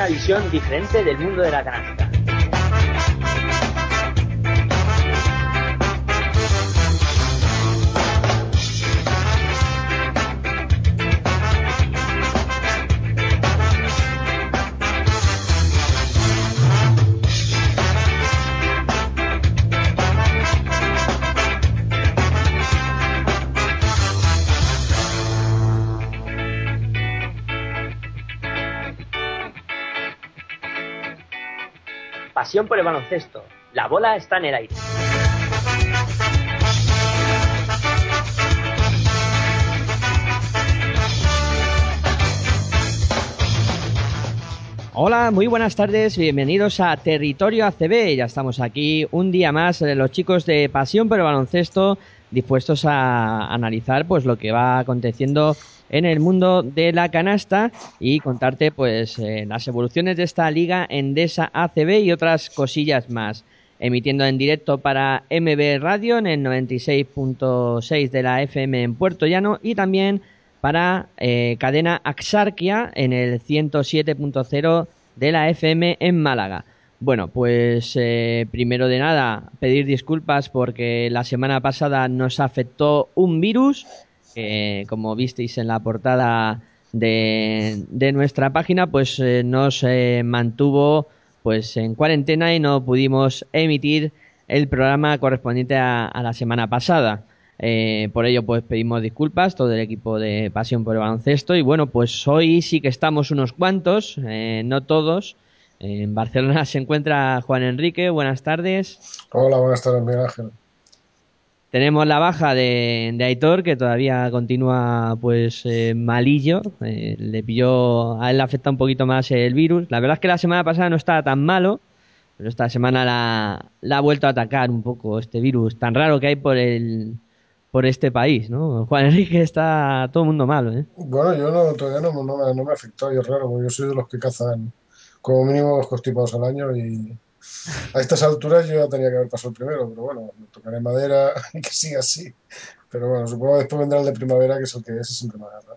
una visión diferente del mundo de la canasta. Pasión por el baloncesto. La bola está en el aire. Hola, muy buenas tardes, bienvenidos a Territorio ACB. Ya estamos aquí un día más, eh, los chicos de Pasión por el baloncesto, dispuestos a analizar pues lo que va aconteciendo en el mundo de la canasta y contarte pues eh, las evoluciones de esta liga Endesa ACB y otras cosillas más. Emitiendo en directo para MB Radio en el 96.6 de la FM en Puerto Llano y también para eh, cadena Axarquia en el 107.0 de la FM en Málaga. Bueno, pues eh, primero de nada pedir disculpas porque la semana pasada nos afectó un virus como visteis en la portada de, nuestra página, pues eh, nos eh, mantuvo pues en cuarentena y no pudimos emitir el programa correspondiente a, la semana pasada. Eh, por ello, pues pedimos disculpas todo el equipo de Pasión por el Baloncesto. Y bueno, pues hoy sí que estamos unos cuantos, no todos. En Barcelona se encuentra Juan Enrique. Buenas tardes. Hola, buenas tardes, Miguel Ángel. Tenemos la baja de, Aitor, que todavía continúa pues eh, malillo. Eh, le pilló, a él le afecta un poquito más el virus. La verdad es que la semana pasada no estaba tan malo, pero esta semana la, ha vuelto a atacar un poco este virus tan raro que hay por el por este país, ¿no? Juan Enrique está todo el mundo malo, ¿eh? Bueno, yo no, todavía no, me, no me afectó, y es raro, porque yo soy de los que cazan como mínimo dos constipados al año y, a estas alturas yo ya tenía que haber pasado el primero, pero bueno, tocaré madera y que siga así. Pero bueno, supongo que después vendrá el de primavera, que es el que es, siempre me agarra.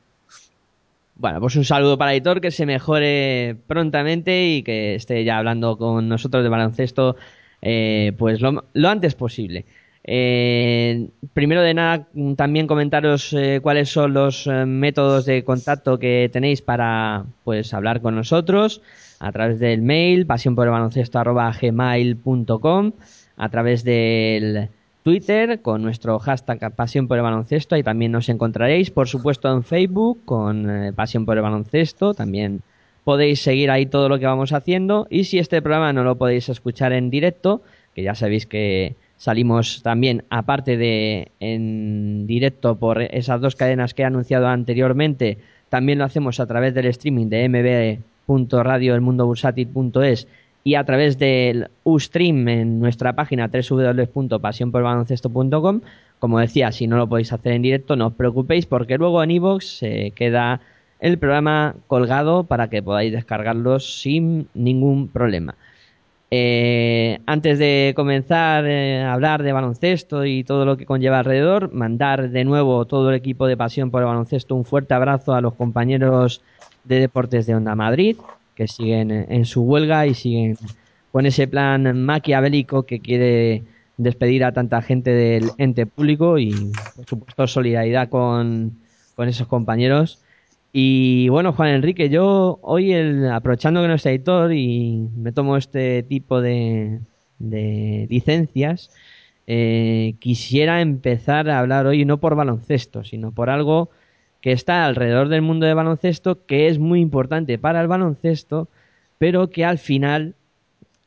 Bueno, pues un saludo para Editor, que se mejore prontamente y que esté ya hablando con nosotros de baloncesto eh, pues lo, antes posible. Eh, primero de nada, también comentaros eh, cuáles son los métodos de contacto que tenéis para pues hablar con nosotros a través del mail pasionporelbaloncesto.gmail.com a través del Twitter con nuestro hashtag Pasión por el Baloncesto, ahí también nos encontraréis, por supuesto en Facebook con eh, Pasión por el Baloncesto, también podéis seguir ahí todo lo que vamos haciendo. Y si este programa no lo podéis escuchar en directo, que ya sabéis que salimos también aparte de en directo por esas dos cadenas que he anunciado anteriormente, también lo hacemos a través del streaming de MB radioelmundobursátil.es y a través del Ustream en nuestra página www.pasionporbaloncesto.com. Como decía, si no lo podéis hacer en directo, no os preocupéis porque luego en iVoox se queda el programa colgado para que podáis descargarlos sin ningún problema. Eh, antes de comenzar eh, a hablar de baloncesto y todo lo que conlleva alrededor, mandar de nuevo todo el equipo de Pasión por el Baloncesto un fuerte abrazo a los compañeros de Deportes de Onda Madrid, que siguen en su huelga y siguen con ese plan maquiavélico que quiere despedir a tanta gente del ente público y, por supuesto, solidaridad con, esos compañeros. Y bueno, Juan Enrique, yo hoy, el, aprovechando que no es editor y me tomo este tipo de, de licencias, eh, quisiera empezar a hablar hoy no por baloncesto, sino por algo que está alrededor del mundo del baloncesto, que es muy importante para el baloncesto, pero que al final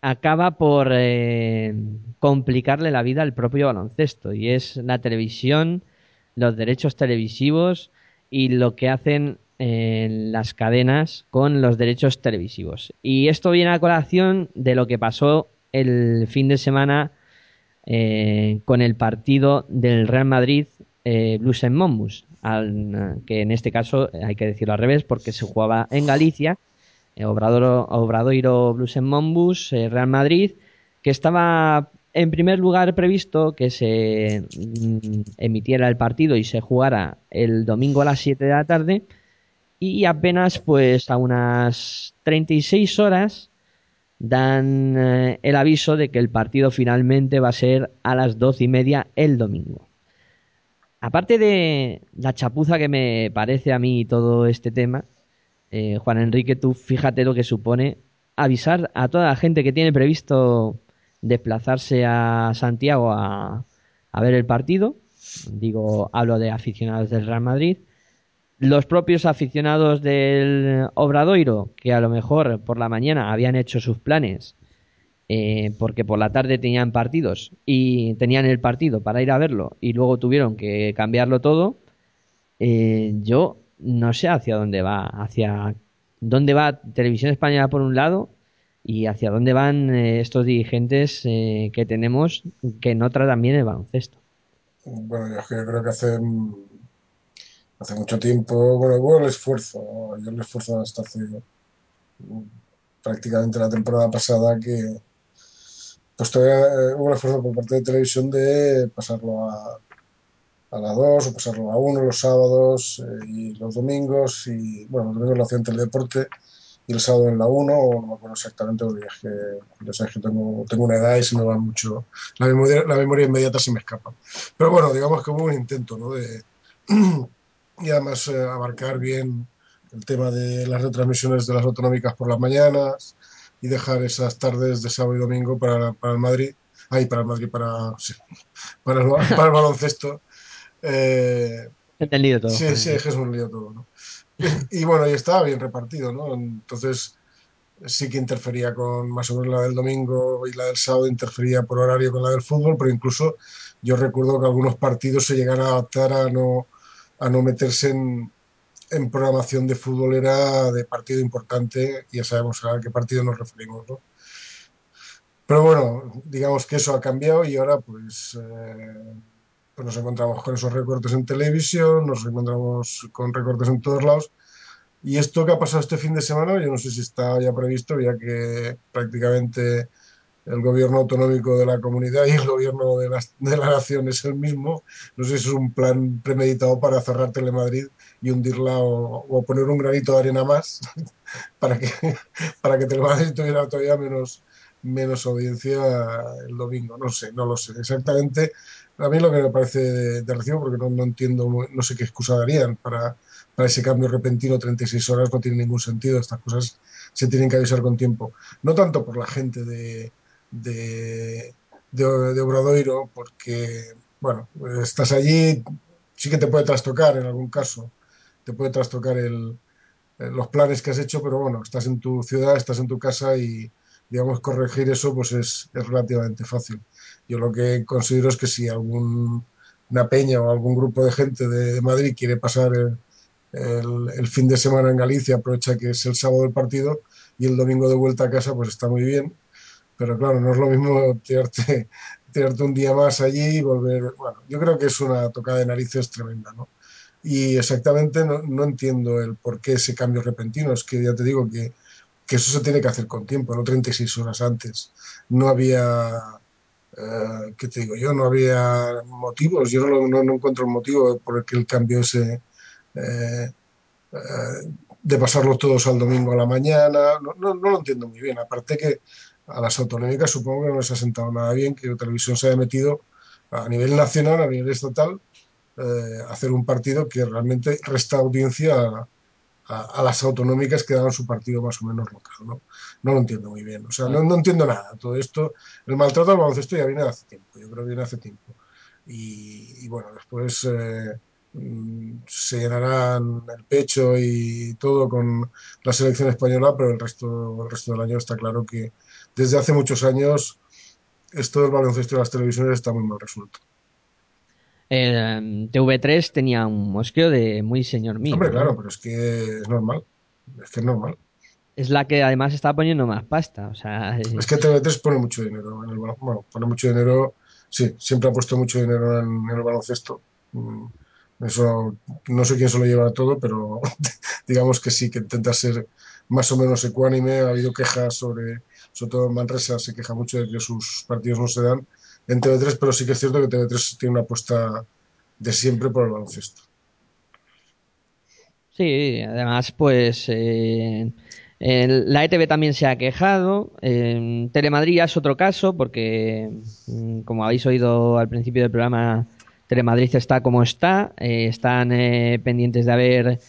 acaba por eh, complicarle la vida al propio baloncesto. Y es la televisión, los derechos televisivos y lo que hacen en las cadenas con los derechos televisivos. Y esto viene a colación de lo que pasó el fin de semana eh, con el partido del Real Madrid eh, Blues en Monbus, que en este caso hay que decirlo al revés porque se jugaba en Galicia, eh, Obrador, Obradoiro Blues en Monbus, eh, Real Madrid, que estaba en primer lugar previsto que se mm, emitiera el partido y se jugara el domingo a las 7 de la tarde y apenas pues a unas 36 horas dan eh, el aviso de que el partido finalmente va a ser a las doce y media el domingo aparte de la chapuza que me parece a mí todo este tema, eh, Juan Enrique, tú fíjate lo que supone avisar a toda la gente que tiene previsto desplazarse a Santiago a, ver el partido. Digo, hablo de aficionados del Real Madrid. Los propios aficionados del Obradoiro, que a lo mejor por la mañana habían hecho sus planes eh, porque por la tarde tenían partidos y tenían el partido para ir a verlo y luego tuvieron que cambiarlo todo, eh, yo no sé hacia dónde va, hacia dónde va Televisión Española por un lado y hacia dónde van eh, estos dirigentes que tenemos que no tratan bien el baloncesto. Bueno, yo creo que hace, hace mucho tiempo, bueno, hubo el esfuerzo, yo el esfuerzo hasta hace prácticamente la temporada pasada que, pues todavía eh, hubo un esfuerzo por parte de televisión de pasarlo a, a la 2 o pasarlo a 1 los sábados eh, y los domingos y bueno, los domingos lo hacía el deporte y el sábado en la 1 o no me acuerdo exactamente porque es que ya sabes que tengo, tengo una edad y se me va mucho la memoria, la memoria inmediata se me escapa pero bueno, digamos que hubo un intento ¿no? de y además eh, abarcar bien el tema de las retransmisiones de las autonómicas por las mañanas y dejar esas tardes de sábado y domingo para, para el Madrid, ahí para el Madrid, para, para, el, para el baloncesto. Eh, Entendido todo. Sí, sí, es un lío todo, ¿no? Y, bueno, y estaba bien repartido, ¿no? Entonces sí que interfería con más o menos la del domingo y la del sábado interfería por horario con la del fútbol, pero incluso yo recuerdo que algunos partidos se llegan a adaptar a no, a no meterse en, en programación de fútbol era de partido importante, ya sabemos a qué partido nos referimos, ¿no? Pero bueno, digamos que eso ha cambiado y ahora pues, eh, pues nos encontramos con esos recortes en televisión, nos encontramos con recortes en todos lados. Y esto que ha pasado este fin de semana, yo no sé si está ya previsto, ya que prácticamente el gobierno autonómico de la comunidad y el gobierno de la, de la nación es el mismo. No sé si es un plan premeditado para cerrar Telemadrid y hundirla o, poner un granito de arena más para que, para que Telemadrid tuviera todavía menos, menos audiencia el domingo. No sé, no lo sé exactamente. A mí lo que me parece de, recibo, porque no, no, entiendo, no sé qué excusa darían para, para ese cambio repentino, 36 horas, no tiene ningún sentido. Estas cosas se tienen que avisar con tiempo. No tanto por la gente de, de, de, Obradoiro, porque, bueno, estás allí, sí que te puede trastocar en algún caso, te puede trastocar el, los planes que has hecho, pero bueno, estás en tu ciudad, estás en tu casa y, digamos, corregir eso pues es, es relativamente fácil. Yo lo que considero es que si algún una peña o algún grupo de gente de, Madrid quiere pasar el, el, el, fin de semana en Galicia, aprovecha que es el sábado del partido y el domingo de vuelta a casa, pues está muy bien pero claro, no es lo mismo tirarte, tirarte un día más allí y volver. Bueno, yo creo que es una tocada de narices tremenda, ¿no? Y exactamente no, no entiendo el por qué ese cambio repentino. Es que ya te digo que, que eso se tiene que hacer con tiempo, no 36 horas antes. No había. Uh, ¿Qué te digo yo? No había motivos. Yo no, no, no encuentro el motivo por el que el cambio ese. Eh, eh, de pasarlos todos al domingo a la mañana, no, no, no, lo entiendo muy bien. Aparte que a las autonómicas supongo que no les ha sentado nada bien que la televisión se haya metido a nivel nacional, a nivel estatal, eh, hacer un partido que realmente resta audiencia a, a, a, las autonómicas que daban su partido más o menos local. No, no lo entiendo muy bien. O sea, no, no, entiendo nada. Todo esto, el maltrato al baloncesto ya viene de hace tiempo. Yo creo que viene hace tiempo. Y, y bueno, después, eh, mm, se llenarán el pecho y todo con la selección española, pero el resto, el resto del año está claro que desde hace muchos años esto del baloncesto de las televisiones está muy mal resuelto. El TV3 tenía un mosqueo de muy señor mío. Hombre, claro, pero es que es normal. Es que es normal. Es la que además está poniendo más pasta. O sea, Es que TV3 pone mucho dinero en el baloncesto. Bueno, pone mucho dinero. Sí, siempre ha puesto mucho dinero en, en el baloncesto. Mm, Eso no sé quién se lo lleva todo, pero digamos que sí, que intenta ser más o menos ecuánime. Ha habido quejas sobre, sobre todo Manresa, se queja mucho de que sus partidos no se dan en TV3, pero sí que es cierto que TV3 tiene una apuesta de siempre por el baloncesto. Sí, además, pues eh, la ETV también se ha quejado. En Telemadrid es otro caso, porque mm, como habéis oído al principio del programa, Telemadrid está como está. Eh, están eh, pendientes de ver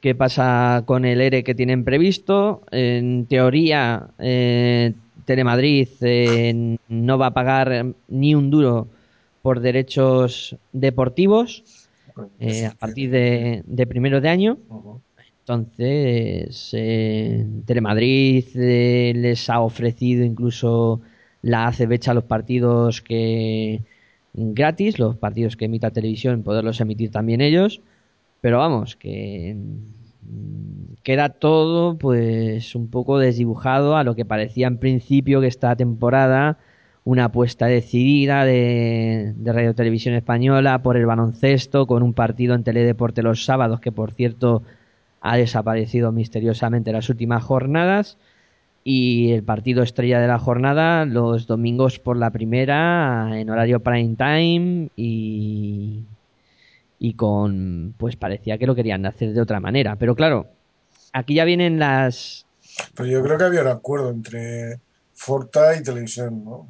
qué pasa con el ERE que tienen previsto. En teoría, eh, Telemadrid eh, no va a pagar ni un duro por derechos deportivos eh, a partir de, de primero de año. Entonces, eh, Telemadrid les ha ofrecido incluso la ACB a los partidos que gratis, los partidos que emita televisión, poderlos emitir también ellos. Pero vamos, que queda todo pues un poco desdibujado a lo que parecía en principio que esta temporada una apuesta decidida de, de Radio Televisión Española por el baloncesto con un partido en Teledeporte los sábados que por cierto ha desaparecido misteriosamente en las últimas jornadas y el partido estrella de la jornada los domingos por la primera en horario prime time y y con pues parecía que lo querían hacer de otra manera pero claro aquí ya vienen las Pero yo creo que había un acuerdo entre Forta y Televisión, ¿no?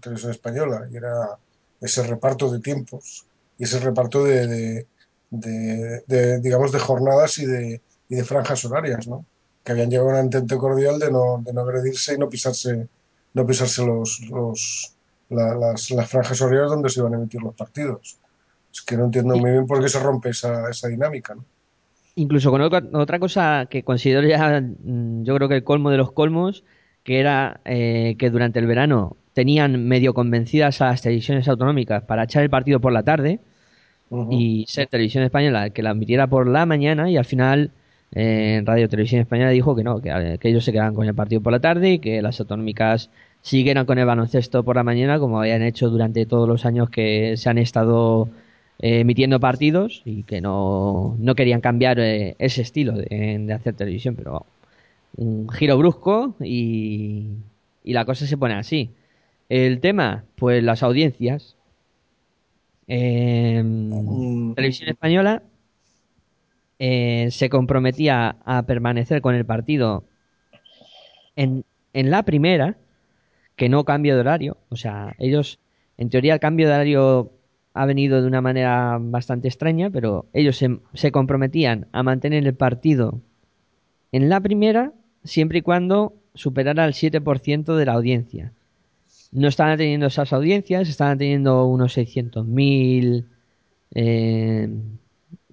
Televisión Española, y era ese reparto de tiempos y ese reparto de, de- digamos, de jornadas y de, y de franjas horarias, ¿no? Que habían llegado a un entente cordial de no, de no agredirse y no pisarse, no pisarse los, los, la- las, las franjas horarias donde se iban a emitir los partidos. Es que no entiendo muy bien por qué se rompe esa, esa dinámica, ¿no? Incluso con otra otra cosa que considero ya, mm, yo creo que el colmo de los colmos, que era eh, que durante el verano tenían medio convencidas a las televisiones autonómicas para echar el partido por la tarde y ser televisión española que la emitiera por la mañana y al final eh, Radio Televisión Española dijo que no, que, eh, que ellos se quedaban con el partido por la tarde y que las autonómicas siguieran con el baloncesto por la mañana como habían hecho durante todos los años que se han estado emitiendo partidos y que no, no querían cambiar eh, ese estilo de, de hacer televisión, pero un giro brusco y, y la cosa se pone así. El tema, pues las audiencias. Eh, Mm. Televisión Española eh, se comprometía a permanecer con el partido en, en la primera, que no cambio de horario. O sea, ellos, en teoría, el cambio de horario ha venido de una manera bastante extraña, pero ellos se, comprometían a mantener el partido en la primera siempre y cuando superara el 7% de la audiencia. No estaban teniendo esas audiencias, estaban teniendo unos 600.000 eh,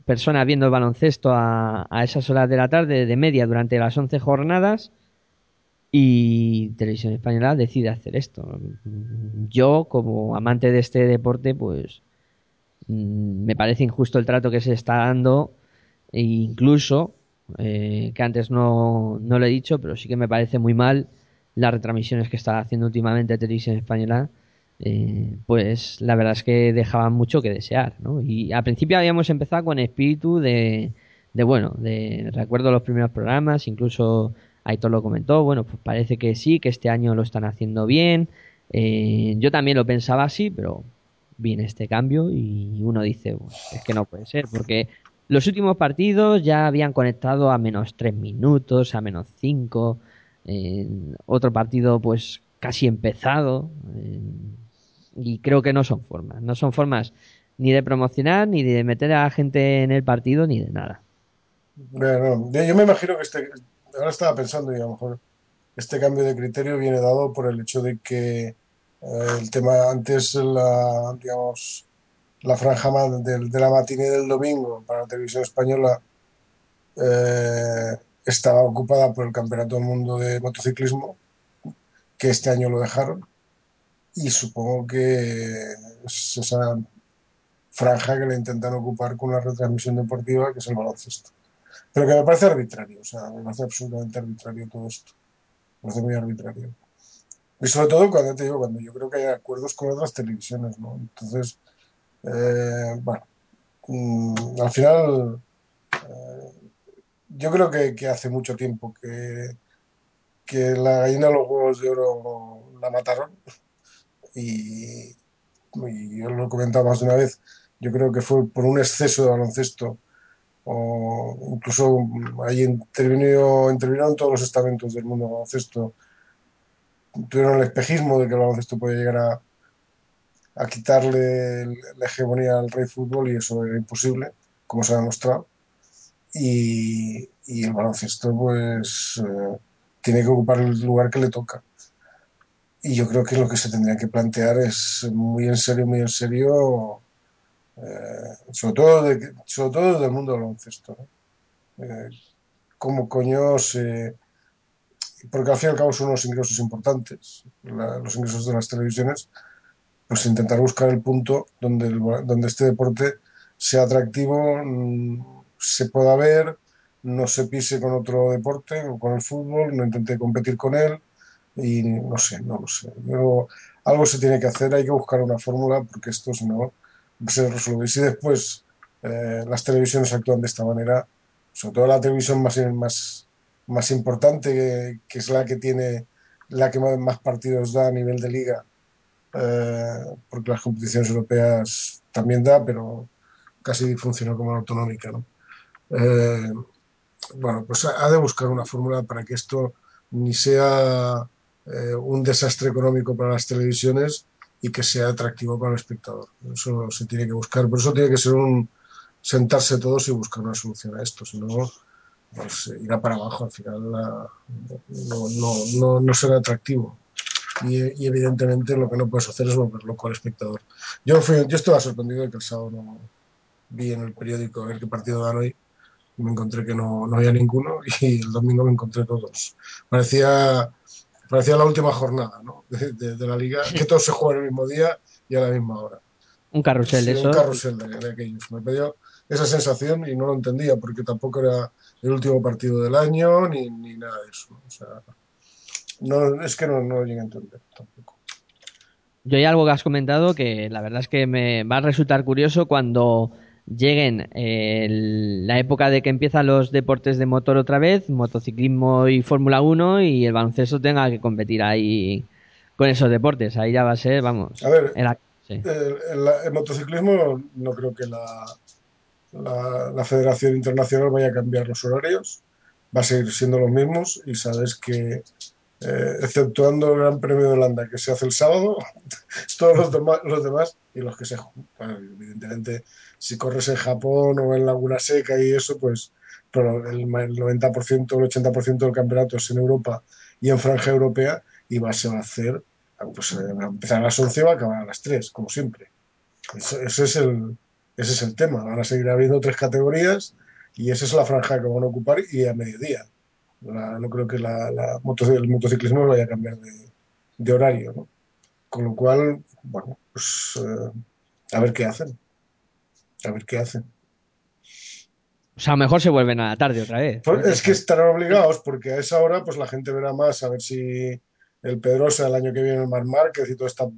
personas viendo el baloncesto a, a esas horas de la tarde de media durante las 11 jornadas y Televisión Española decide hacer esto. Yo, como amante de este deporte, pues me parece injusto el trato que se está dando e incluso eh, que antes no, no lo he dicho, pero sí que me parece muy mal las retransmisiones que está haciendo últimamente Televisión Española, eh, pues la verdad es que dejaban mucho que desear, ¿no? Y al principio habíamos empezado con espíritu de, de bueno, de recuerdo los primeros programas, incluso Aitor lo comentó, bueno, pues parece que sí, que este año lo están haciendo bien. Eh, yo también lo pensaba así, pero viene este cambio y uno dice, es que no puede ser, porque los últimos partidos ya habían conectado a menos 3 minutos, a menos 5, eh, otro partido pues casi empezado, y creo que no son formas, no son formas ni de promocionar, ni de meter a la gente en el partido, ni de nada. Bueno, yo me imagino que este, ahora estaba pensando y a lo mejor este cambio de criterio viene dado por el hecho de que el tema antes la, digamos, la franja de, de la matinée del domingo para la televisión española eh, estaba ocupada por el Campeonato del Mundo de Motociclismo, que este año lo dejaron, y supongo que es esa franja que le intentan ocupar con la retransmisión deportiva, que es el baloncesto. Pero que me parece arbitrario, o sea, me parece absolutamente arbitrario todo esto. Me parece muy arbitrario. Y sobre todo cuando te digo, cuando yo creo que hay acuerdos con otras televisiones, ¿no? Entonces, eh, bueno, mm, al final, eh, yo creo que, hace mucho tiempo que, que la gallina de los huevos de oro la mataron. Y, yo lo he comentado más de una vez, yo creo que fue por un exceso de baloncesto o incluso ahí intervino, intervinieron todos los estamentos del mundo baloncesto, tuvieron el espejismo de que el baloncesto podía llegar a, a quitarle la hegemonía al rey fútbol y eso era imposible, como se ha demostrado. Y, y el baloncesto pues eh, tiene que ocupar el lugar que le toca. Y yo creo que lo que se tendría que plantear es muy en serio, muy en serio, eh, sobre, todo de, sobre todo del mundo del baloncesto. ¿no? Eh, ¿Cómo coño se...? Porque al fin y al cabo son unos ingresos importantes, los ingresos de las televisiones, pues intentar buscar el punto donde, el, donde este deporte sea atractivo, mmm, se pueda ver, no se pise con otro deporte o con el fútbol, no intente competir con él y no sé, no lo sé. Pero algo se tiene que hacer, hay que buscar una fórmula porque esto si no se resuelve. Y si después eh, las televisiones actúan de esta manera, sobre todo la televisión más, más, más importante, que, que es la que tiene, la que más, partidos da a nivel de liga, eh, porque las competiciones europeas también da, pero casi funciona como la autonómica, ¿no? Eh, bueno, pues ha de buscar una fórmula para que esto ni sea eh, un desastre económico para las televisiones y que sea atractivo para el espectador. Eso se tiene que buscar. Por eso tiene que ser un sentarse todos y buscar una solución a esto. Si no, pues irá para abajo. Al final la, no, no, no, no, será atractivo. Y, y, evidentemente lo que no puedes hacer es volver loco al espectador. Yo, fui, yo estaba sorprendido de que el sábado no vi en el periódico a ver qué partido dan hoy me encontré que no, no, había ninguno y el domingo me encontré todos. Parecía, parecía la última jornada ¿no? de, de, de, la liga, que todos se juegan el mismo día y a la misma hora. Un carrusel, sí, eso. Un carrusel de, de, aquellos. Me pidió esa sensación y no lo entendía porque tampoco era el último partido del año ni, ni nada de eso. O sea, no, es que no, no lo llegué a entender tampoco. Yo hay algo que has comentado que la verdad es que me va a resultar curioso cuando lleguen eh, la época de que empiezan los deportes de motor otra vez, motociclismo y Fórmula 1 y el baloncesto tenga que competir ahí con esos deportes. Ahí ya va a ser, vamos. A ver, el, sí. el, el, el motociclismo no creo que la, la, Federación Internacional vaya a cambiar los horarios, va a seguir siendo los mismos y sabes que eh, exceptuando el Gran Premio de Holanda que se hace el sábado, todos los demás, los demás y los que se bueno, evidentemente si corres en Japón o en Laguna Seca y eso, pues pero el, el 90%, el 80% del campeonato es en Europa y en franja europea y va, se va a hacer, pues va a empezar a las 11 y va a acabar a las 3, como siempre. Eso es el, ese es el tema. Van a seguir habiendo tres categorías y esa es la franja que van a ocupar y a mediodía. La, no creo que la, la moto, el motociclismo vaya a cambiar de, de horario, ¿no? Con lo cual, bueno, pues eh, a ver qué hacen. A ver qué hacen. O sea, mejor se vuelven a la tarde otra vez. Pues es que estarán obligados porque a esa hora pues la gente verá más a ver si el Pedrosa el año que viene el Mar Márquez y toda esta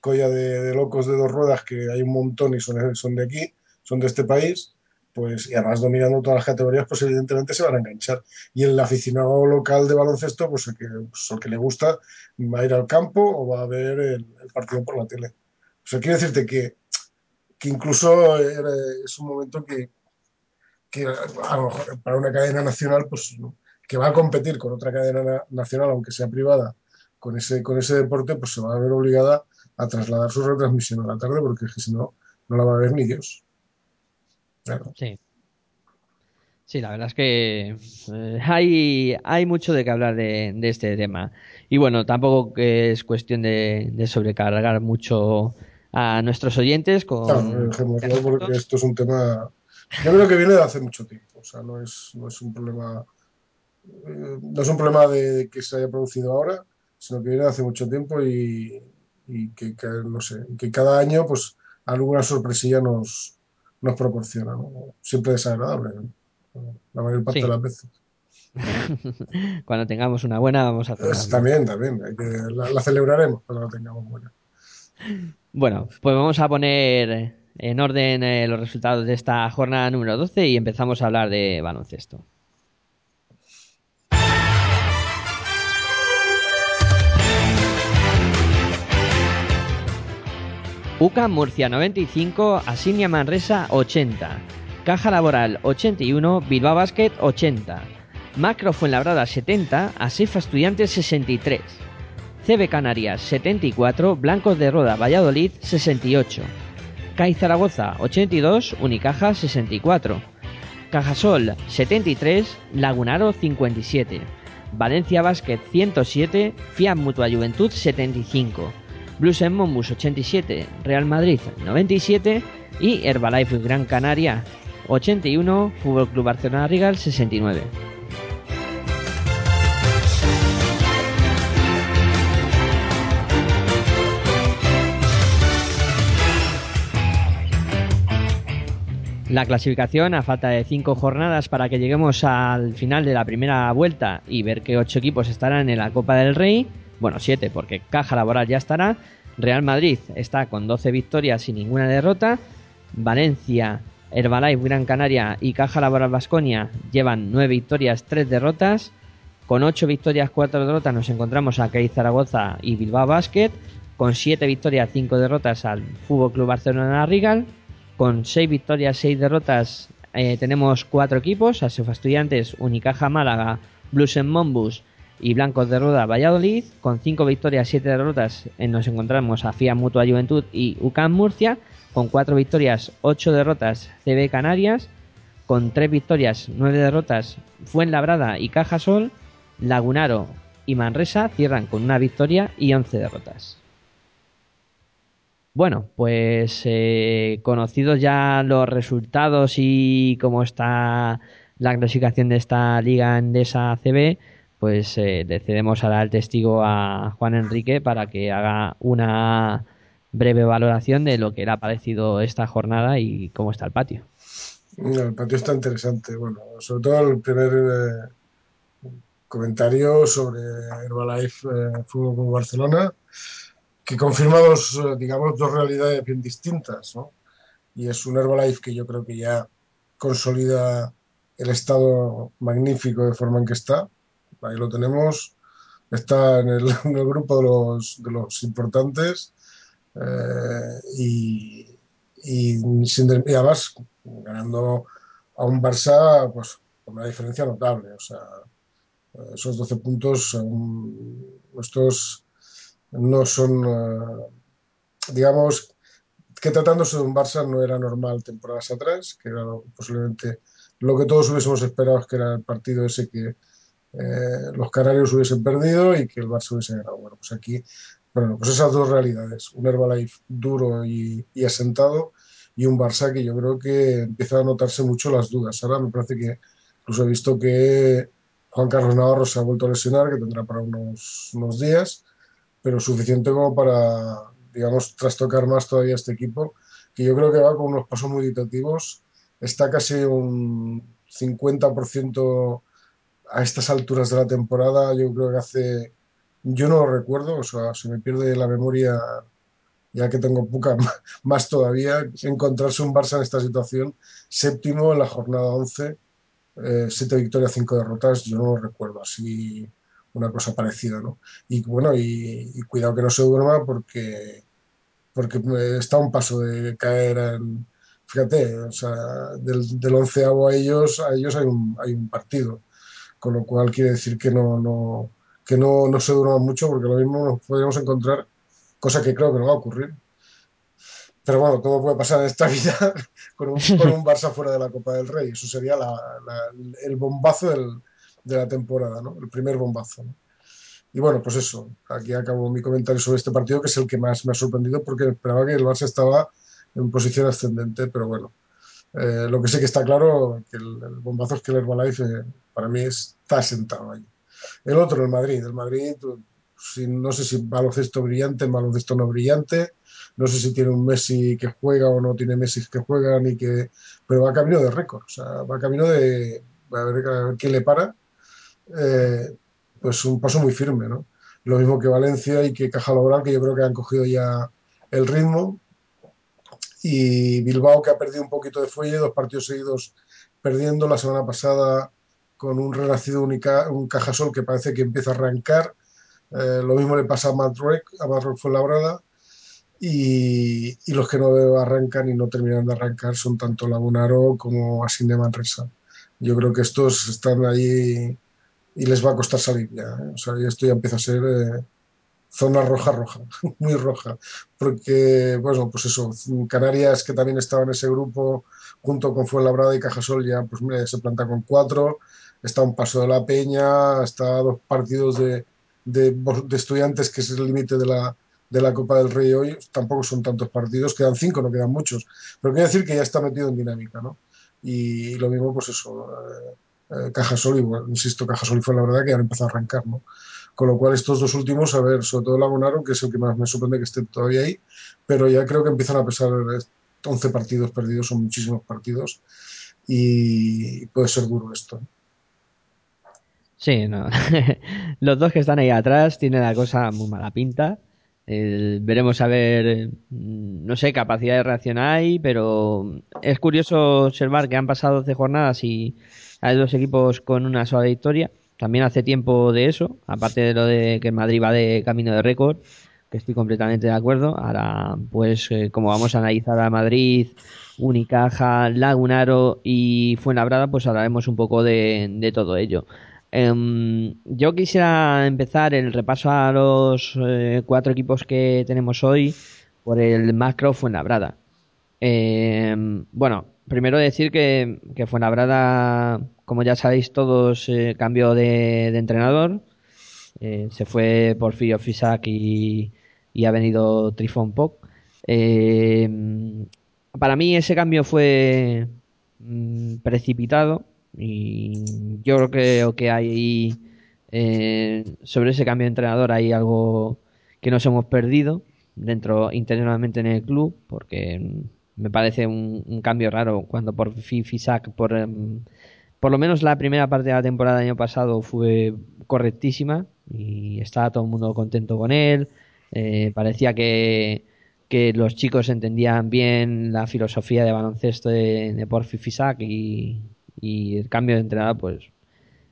colla de, de, locos de dos ruedas que hay un montón y son, son de aquí, son de este país, pues y además dominando todas las categorías, pues evidentemente se van a enganchar. Y el aficionado local de baloncesto, pues el que, pues, el que le gusta, va a ir al campo o va a ver el, el partido por la tele. O sea, quiero decirte que, que incluso era, es un momento que, que a lo mejor para una cadena nacional, pues que va a competir con otra cadena nacional, aunque sea privada, con ese, con ese deporte, pues se va a ver obligada a trasladar su retransmisión a la tarde, porque es que si no, no la va a ver ni Dios. Claro. Sí. Sí, la verdad es que eh, hay, hay mucho de que hablar de, de, este tema. Y bueno, tampoco es cuestión de, de sobrecargar mucho a nuestros oyentes con... Claro, dejémoslo porque esto es un tema... Yo creo que viene de hace mucho tiempo, o sea, no es, no es un problema... eh, no es un problema de que se haya producido ahora, sino que viene de hace mucho tiempo y, y que, que, no sé, que cada año pues alguna sorpresilla nos, nos proporciona, ¿no? Siempre desagradable, ¿no? la mayor parte Sí. de las veces. Cuando tengamos una buena vamos a hacer Pues, también, también, hay que- la, la celebraremos cuando la tengamos buena. Bueno, pues vamos a poner en orden eh, los resultados de esta jornada número 12 y empezamos a hablar de baloncesto. UCA Murcia 95, Asinia Manresa 80, Caja Laboral 81, Bilbao Basket 80, Macro Fuenlabrada 70, Asefa Estudiantes 63, CB Canarias 74, Blancos de Roda Valladolid 68, CAI Zaragoza 82, Unicaja 64, Cajasol 73, Lagunaro 57, Valencia Basket 107, Fiat Mutua Juventud 75, Blues en Mombus 87, Real Madrid 97 y Herbalife Gran Canaria 81, Fútbol Club Barcelona Rigal 69. La clasificación, a falta de cinco jornadas para que lleguemos al final de la primera vuelta y ver que ocho equipos estarán en la Copa del Rey, bueno, siete porque Caja Laboral ya estará, Real Madrid está con 12 victorias y ninguna derrota, Valencia, Herbalife Gran Canaria y Caja Laboral Vasconia llevan 9 victorias, 3 derrotas, con 8 victorias, 4 derrotas nos encontramos a CAI Zaragoza y Bilbao Basket, con 7 victorias, 5 derrotas al Fútbol Club Barcelona Rigal, con 6 victorias, 6 derrotas eh, tenemos 4 equipos, Asefa Estudiantes, Unicaja Málaga, Blues en Mombus y Blancos de Roda Valladolid, con 5 victorias, 7 derrotas eh, nos encontramos a FIA Mutua Juventud y UCAM Murcia, con 4 victorias, 8 derrotas CB Canarias, con 3 victorias, 9 derrotas Fuenlabrada y Cajasol, Lagunaro y Manresa cierran con una victoria y 11 derrotas. Bueno, pues eh, conocidos ya los resultados y cómo está la clasificación de esta liga Endesa CB, pues eh, le cedemos el testigo a Juan Enrique para que haga una breve valoración de lo que le ha parecido esta jornada y cómo está el patio. El patio está interesante. Bueno, sobre todo el primer eh, comentario sobre Herbalife eh, Fútbol Club Barcelona, que confirma dos, eh, digamos, dos realidades bien distintas, ¿no? Y es un Herbalife que yo creo que ya consolida el estado magnífico de forma en que está. Ahí lo tenemos. Está en el, grupo de los, importantes. eh, y, sin- y además ganando a un Barça pues con una diferencia notable. O sea, esos 12 puntos estos no son, eh, digamos, que tratándose de un Barça no era normal temporadas atrás, que era posiblemente lo que todos hubiésemos esperado, que era el partido ese que eh, los canarios hubiesen perdido y que el Barça hubiese ganado. Bueno, pues aquí, bueno, pues esas dos realidades, un Herbalife duro y, asentado y un Barça que yo creo que empieza a notarse mucho las dudas. Ahora me parece que incluso he visto que Juan Carlos Navarro se ha vuelto a lesionar, que tendrá para unos, unos días, pero suficiente como para, digamos, trastocar más todavía este equipo, que yo creo que va con unos pasos muy dictativos. Está casi un 50% a estas alturas de la temporada, yo creo que hace, yo no lo recuerdo, o sea, se me pierde la memoria, ya que tengo poca, más todavía, encontrarse un Barça en esta situación, séptimo en la jornada 11, eh, siete victorias, cinco derrotas, yo no lo recuerdo así, una cosa parecida, ¿no? Y bueno, y, cuidado que no se duerma porque, porque está un paso de caer en, fíjate, o sea, del, del onceavo a ellos, a ellos hay un, hay un partido con lo cual quiere decir que no, no, que no, no se durma mucho porque lo mismo nos podríamos encontrar, cosa que creo que no va a ocurrir. Pero bueno, todo puede pasar en esta vida con un, con un Barça fuera de la Copa del Rey. Eso sería la, la, el bombazo del, de la temporada, ¿no? El primer bombazo. ¿no? y bueno, pues eso, aquí acabo mi comentario sobre este partido, que es el que más me ha sorprendido porque esperaba que el Barça estaba en posición ascendente, pero bueno, eh, lo que sí que está claro, que el, bombazo es que el Herbalife eh, para mí está sentado ahí. El otro, el Madrid, el Madrid, si, no sé si baloncesto brillante, baloncesto no brillante, no sé si tiene un Messi que juega o no tiene Messi que juega, ni que, pero va camino de récord, o sea, va camino de a ver, a qué le para eh, pues un paso muy firme, ¿no? Lo mismo que Valencia y que Caja Laboral, que yo creo que han cogido ya el ritmo. Y Bilbao, que ha perdido un poquito de fuelle, dos partidos seguidos perdiendo. La semana pasada con un renacido única, un Cajasol que parece que empieza a arrancar. Eh, lo mismo le pasa a Madrid, a Madrid fue labrada. Y, y, los que no arrancan y no terminan de arrancar son tanto Lagunaro como Asin de Manresa. Yo creo que estos están ahí y les va a costar salir ya. ¿eh? O sea, esto ya empieza a ser eh, zona roja, roja, muy roja. Porque, bueno, pues eso, Canarias, que también estaba en ese grupo, junto con Fuenlabrada y Cajasol, ya, pues se planta con cuatro, está un paso de la Peña, está dos partidos de, de, estudiantes, que es el límite de la, de la Copa del Rey hoy, tampoco son tantos partidos, quedan cinco, no quedan muchos. Pero quiero decir que ya está metido en dinámica, ¿no? Y, lo mismo, pues eso. Eh, eh, Cajasol, y insisto, Cajasol fue la verdad que han empezado a arrancar, ¿no? Con lo cual estos dos últimos, a ver, sobre todo Lagunaro, que es el que más me sorprende que esté todavía ahí, pero ya creo que empiezan a pesar 11 partidos perdidos, son muchísimos partidos y puede ser duro esto. Sí, no. los dos que están ahí atrás tienen la cosa muy mala pinta. Veremos a ver, no sé, capacidad de reacción hay, pero es curioso observar que han pasado 12 jornadas y hay dos equipos con una sola victoria. También hace tiempo de eso, aparte de lo de que Madrid va de camino de récord, que estoy completamente de acuerdo. Ahora, pues, eh, como vamos a analizar a Madrid, Unicaja, Lagunaro y Fuenlabrada, pues hablaremos un poco de, de todo ello. Um, yo quisiera empezar el repaso a los eh, cuatro equipos que tenemos hoy por el macro Fuenlabrada. Eh, bueno, primero decir que, que Fuenlabrada, como ya sabéis todos, eh, cambió de, entrenador. Eh, se fue Porfirio Fisac y, ha venido Trifon Poc. Eh, para mí ese cambio fue mm, precipitado y yo creo que hay eh, sobre ese cambio de entrenador hay algo que nos hemos perdido dentro internamente en el club porque me parece un, cambio raro cuando por Fisac por um, por lo menos la primera parte de la temporada del año pasado fue correctísima y estaba todo el mundo contento con él. Eh, parecía que que los chicos entendían bien la filosofía de baloncesto de, de Porfi Fisac y, y el cambio de entrenador pues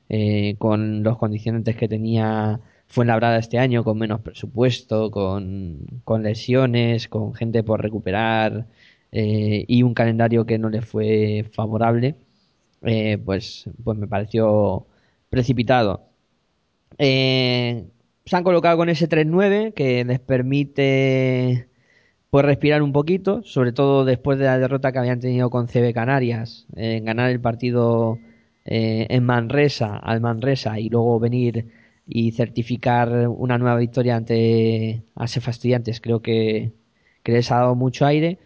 eh, con los condicionantes que tenía Fuenlabrada este año, con menos presupuesto, con, con lesiones, con gente por recuperar eh, y un calendario que no le fue favorable, eh, pues, pues me pareció precipitado. Eh, se han colocado con ese 3-9 que les permite pues respirar un poquito, sobre todo después de la derrota que habían tenido con CB Canarias, en ganar el partido eh, en Manresa, al Manresa, y luego venir y certificar una nueva victoria ante ASEF Estudiantes, creo que, que les ha dado mucho aire.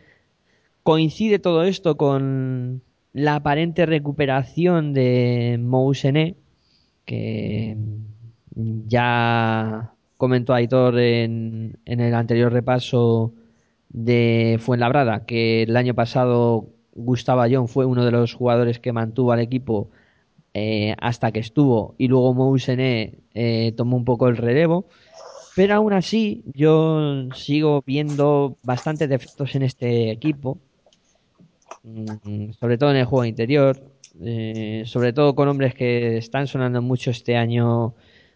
Coincide todo esto con la aparente recuperación de Mousené, que ya comentó Aitor en, en el anterior repaso de Fuenlabrada, que el año pasado Gustavo Ayón fue uno de los jugadores que mantuvo al equipo eh, hasta que estuvo y luego Mousené eh, tomó un poco el relevo. Pero aún así yo sigo viendo bastantes defectos en este equipo, mm, sobre todo en el juego interior, eh, sobre todo con hombres que están sonando mucho este año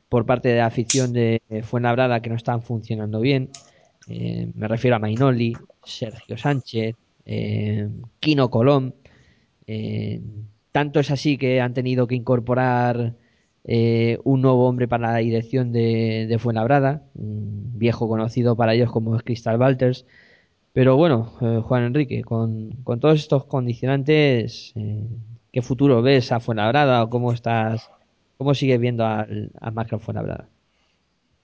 por parte de la afición de Fuenlabrada que no están funcionando bien. Eh, me refiero a Mainoli, Sergio Sánchez, eh, Kino Colón. Tanto es así que han tenido que incorporar un nuevo hombre para la dirección de, de Fuenlabrada, un viejo conocido para ellos como es Crystal Walters. Pero bueno, eh, Juan Enrique, con, todos estos condicionantes, eh, ¿qué futuro ves a Fuenlabrada o cómo estás, cómo sigues viendo al, al Macro Fuenlabrada?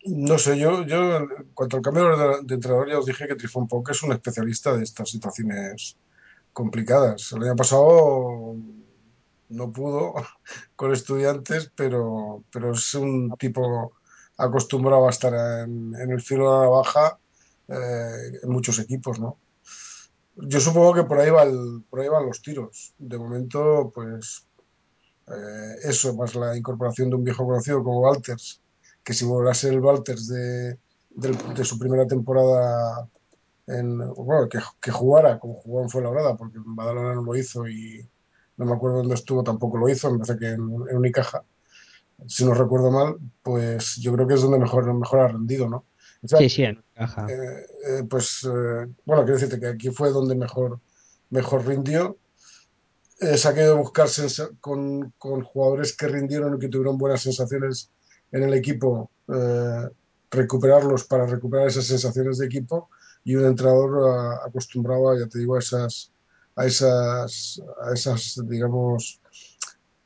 No sé, yo, yo en cuanto al cambio de, entrenador, ya os dije que Trifón Poc es un especialista de estas situaciones complicadas. El año pasado no pudo con estudiantes, pero, pero es un tipo acostumbrado a estar en, en el filo de la navaja eh, en muchos equipos, ¿no? Yo supongo que por ahí va el- por ahí van los tiros. De momento, pues eh, eso, más la incorporación de un viejo conocido como Walters, que si volviera a ser el Walters de, del- de su primera temporada en, bueno, que, que jugara como jugó en Fuenlabrada, porque en Badalona no lo hizo y no me acuerdo dónde estuvo, tampoco lo hizo, me parece que en, en Unicaja, si no recuerdo mal, pues yo creo que es donde mejor, mejor ha rendido, ¿no? O sea, Sí, sí, en caja. eh, eh, pues eh, bueno, quiero decirte que aquí fue donde mejor, mejor rindió. Eh, se ha querido buscar sensa- con, con jugadores que rindieron y que tuvieron buenas sensaciones en el equipo, recuperarlos para recuperar esas sensaciones de equipo y un entrenador ah, acostumbrado, a, ya te digo, a esas, a esas, a esas, digamos,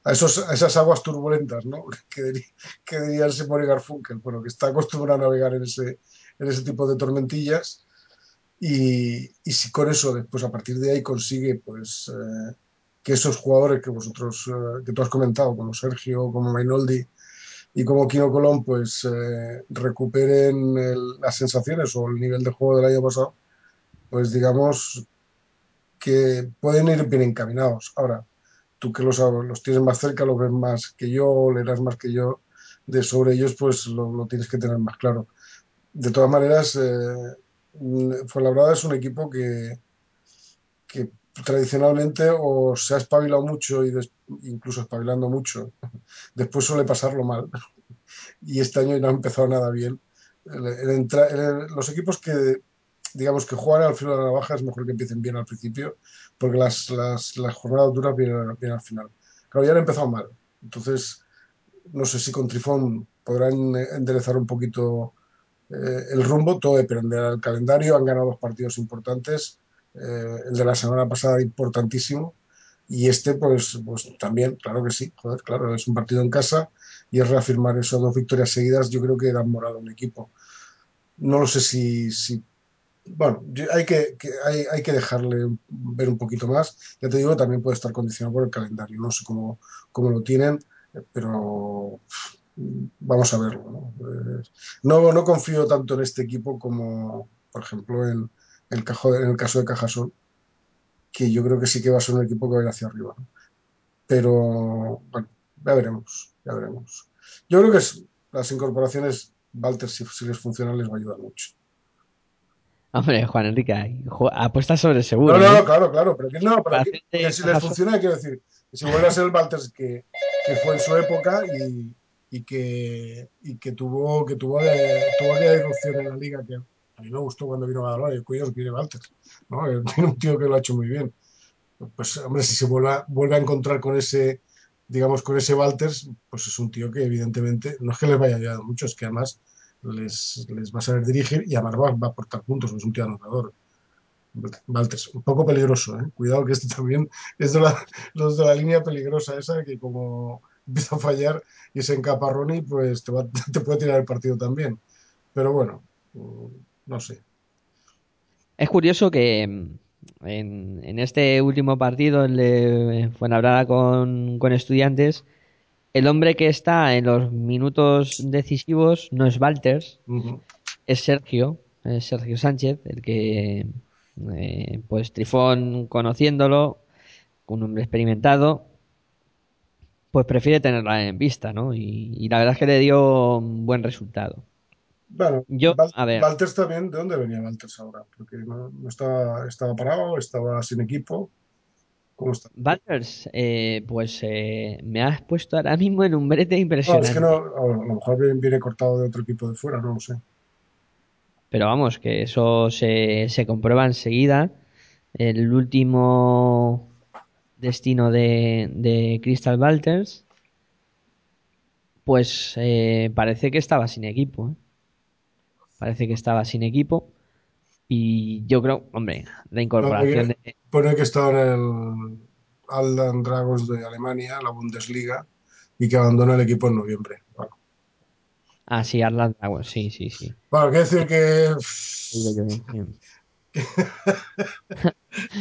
a, esos, a esas aguas turbulentas, ¿no? Que, diría, que diría el Simon y Garfunkel, bueno, que está acostumbrado a navegar en ese, en ese tipo de tormentillas y, y si con eso después a partir de ahí consigue pues eh, que esos jugadores que vosotros eh, que tú has comentado como Sergio como Mainoldi y como Kino Colón pues eh, recuperen el- las sensaciones o el nivel de juego del año pasado pues digamos que pueden ir bien encaminados ahora tú que los, los tienes más cerca los ves más que yo leerás más que yo de sobre ellos pues lo, lo tienes que tener más claro de todas maneras eh, Fuenlabrada es un equipo que que tradicionalmente o se ha espabilado mucho y des- incluso espabilando mucho, después suele pasarlo mal. Y este año no ha empezado nada bien. El- el el- los equipos que, digamos, que juegan al filo de la navaja es mejor que empiecen bien al principio, porque las, las, las jornadas duras vienen, al final. Claro, ya han empezado mal. Entonces, no sé si con Trifón podrán eh, enderezar un poquito eh, el rumbo, todo dependerá del calendario. Han ganado dos partidos importantes, eh, el de la semana pasada importantísimo, y este, pues, pues también, claro que sí, joder, claro, es un partido en casa y es reafirmar esas dos victorias seguidas, yo creo que dan moral a un equipo. No lo sé si, si bueno, hay que, hay, que dejarle ver un poquito más. Ya te digo, también puede estar condicionado por el calendario. No sé cómo, cómo lo tienen, eh, pero pff, vamos a verlo, ¿no? Eh, no, no confío tanto en este equipo como, por ejemplo, en el, caso de Cajasol, que yo creo que sí que va a ser un equipo que va a ir hacia arriba. Pero, bueno, ya veremos, ya veremos. Yo creo que las incorporaciones, Walter, si, si les funcionan, les va a ayudar mucho. Hombre, Juan Enrique, apuesta sobre seguro, no, ¿eh? no, claro, claro, pero que no, pero que, Comparación que de si les funciona, quiero decir, que si vuelve a ser el Walters que, que fue en su época y, y que, y que tuvo, que tuvo, eh, tuvo irrupción en la liga que a mí me gustó cuando vino a Badalona y cuidado que viene Walters, ¿no? Eh, Tiene un tío que lo ha hecho muy bien. Pues, hombre, si se vuelve a, vuelve a encontrar con ese, digamos, con ese Walters, pues es un tío que evidentemente, no es que les vaya a ayudar mucho, es que además les, les va a saber dirigir y además va, va a aportar puntos, es un tío anotador. Valtes, un poco peligroso, ¿eh? Cuidado que este también es de la, los de la línea peligrosa esa que como empieza a fallar y se encaparroni, pues te, va- te puede tirar el partido también. Pero bueno, mm, no sé. Es curioso que mm, en, en este último partido, el de con, con Estudiantes, el hombre que está en los minutos decisivos no es Walters, es Sergio, es Sergio Sánchez, el que, eh, pues Trifón conociéndolo, un hombre experimentado, pues prefiere tenerla en vista, ¿no? Y, y la verdad es que le dio un buen resultado. Bueno, Yo, Val- a ver, Valters también, ¿de dónde venía Valters ahora? Porque no, no estaba, estaba parado, estaba sin equipo. ¿Cómo está? Eh, pues eh, me has puesto ahora mismo en un brete No, es que no, impresionante. a lo mejor viene cortado de otro equipo de fuera, no lo sé. Pero vamos, que eso se, se comprueba enseguida. El último destino de, de Crystal Walters, pues eh, parece que estaba sin equipo. Parece que estaba sin equipo. Y yo creo, hombre, la incorporación de... pone que estaba en el Aldan Dragos de Alemania, la Bundesliga, y que abandona el equipo en noviembre. Bueno, Ah, sí, Atlas Dragons, sí, sí, sí. Bueno, quiero decir que...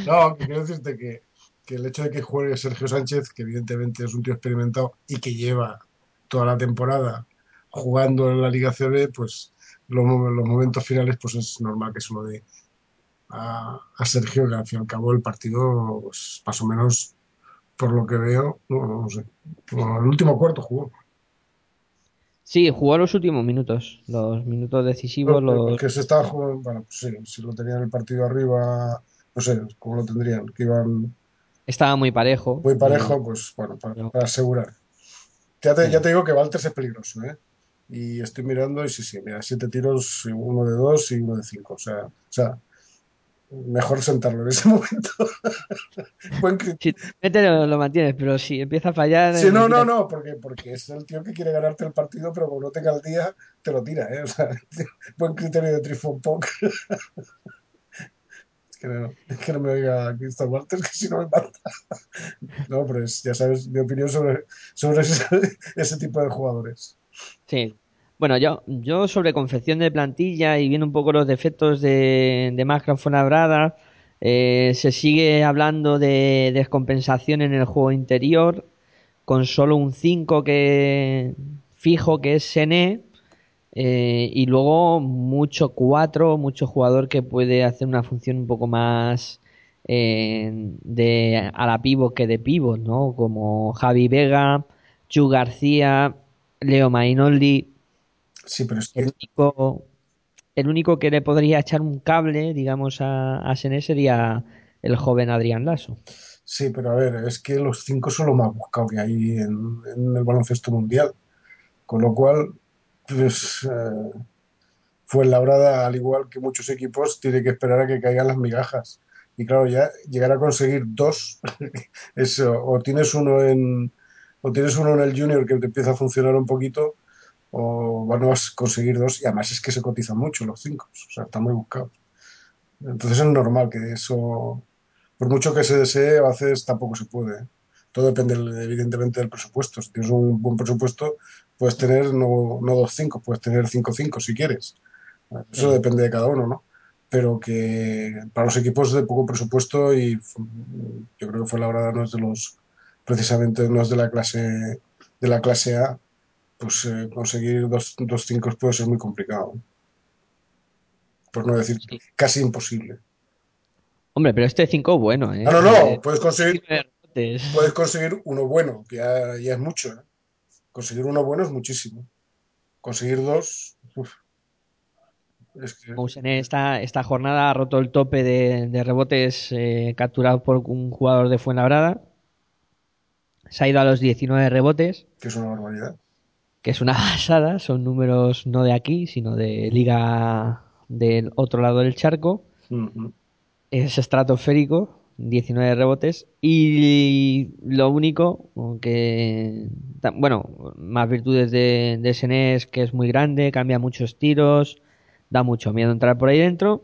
no, quiero decirte que, que el hecho de que juegue Sergio Sánchez, que evidentemente es un tío experimentado y que lleva toda la temporada jugando en la Liga CB, pues los, los momentos finales pues es normal que se lo dé a, a Sergio, que al fin y al cabo el partido, pues, más o menos, por lo que veo, no, no sé, bueno, el último cuarto jugó. Sí, jugó los últimos minutos, los minutos decisivos. No, los... Que se estaba jugando, bueno, pues sí, si lo tenían el partido arriba, no sé, ¿cómo lo tendrían? Que iban Estaba muy parejo. muy parejo, pues bueno, para, asegurar. Ya te, ya te digo que Walters es peligroso, ¿eh? Y estoy mirando y sí, sí, mira, siete tiros, uno de dos y uno de cinco. O sea, o sea mejor sentarlo en ese momento. Buen Si te lo, lo mantienes, pero si empieza a fallar. Sí, no, no, no, porque, porque es el tío que quiere ganarte el partido, pero como no tenga el día, te lo tira, ¿eh? O sea, buen criterio de Trifon Pok. Es que no, es que no me oiga Cristo Walters, que si no me mata. No, pero es, ya sabes mi opinión sobre, sobre ese, ese tipo de jugadores. Sí. Bueno, yo, yo sobre confección de plantilla y viendo un poco los defectos de, de Minecraft eh, se sigue hablando de descompensación en el juego interior, con solo un 5 que fijo que es Sené, eh, y luego mucho 4, mucho jugador que puede hacer una función un poco más eh, de a la pivot que de pivot, ¿no? Como Javi Vega, Chu García, Leo Mainoldi, Sí, pero es el que único, el único que le podría echar un cable, digamos, a, a Sené sería el joven Adrián Lasso. Sí, pero a ver, es que los cinco son lo más buscado que hay en, en el baloncesto mundial. Con lo cual, pues, eh, Fuenlabrada, al igual que muchos equipos, tiene que esperar a que caigan las migajas. Y claro, ya llegar a conseguir dos, es, o tienes uno en, o tienes uno en el junior que te empieza a funcionar un poquito, o van a conseguir dos, y además es que se cotizan mucho los cinco, o sea, están muy buscados. Entonces es normal que eso, por mucho que se desee, a veces tampoco se puede. ¿eh? Todo depende, evidentemente, del presupuesto. Si tienes un buen presupuesto, puedes tener no, no dos cinco, puedes tener cinco cinco si quieres. Eso Sí. depende de cada uno, ¿no? Pero que para los equipos de poco presupuesto, y yo creo que fue la hora no es de los, precisamente no es de la clase, de la clase A, pues eh, conseguir dos, dos cinco puede ser muy complicado. Por no decir Sí. casi imposible. Hombre, pero este 5 bueno, ¿eh? No, no, no, Eh, puedes conseguir, puedes conseguir uno bueno, que ya, ya es mucho. ¿eh? Conseguir uno bueno es muchísimo. Conseguir dos, uf, es que esta, esta jornada ha roto el tope de, de rebotes eh, capturados por un jugador de Fuenlabrada. Se ha ido a los 19 rebotes, que es una barbaridad. que es una pasada. Son números no de aquí, sino de liga del otro lado del charco. Es estratosférico, 19 rebotes. Y lo único que... Bueno, más virtudes de, de Sené es que es muy grande, cambia muchos tiros, da mucho miedo entrar por ahí dentro.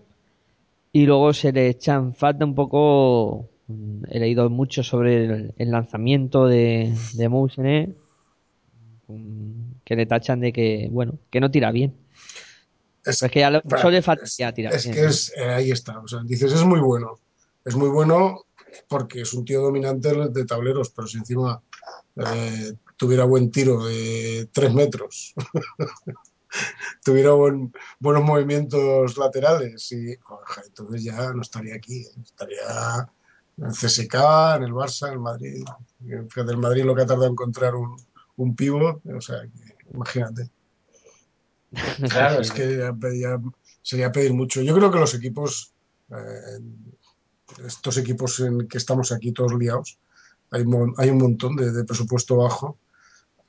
Y luego se le echan falta un poco. He leído mucho sobre el, el lanzamiento de, de que le tachan de que, bueno, que no tira bien. Es, Pero es que ya lo, bueno, solo le falta es- ya tirar es bien. que es, eh, ahí está. O sea, dices, es muy bueno. Es muy bueno porque es un tío dominante de tableros, pero si encima eh, tuviera buen tiro de tres metros, tuviera buen- buenos movimientos laterales, y oja, entonces ya no estaría aquí. ¿eh? Estaría en el CSK, en el Barça, en el Madrid. Fíjate, el Madrid lo que ha tardado en encontrar un, un pívot, o sea, que, imagínate. Claro, es que ya, ya sería pedir mucho. Yo creo que los equipos, eh, estos equipos en que estamos aquí todos liados, hay, mon- hay un montón de, de presupuesto bajo.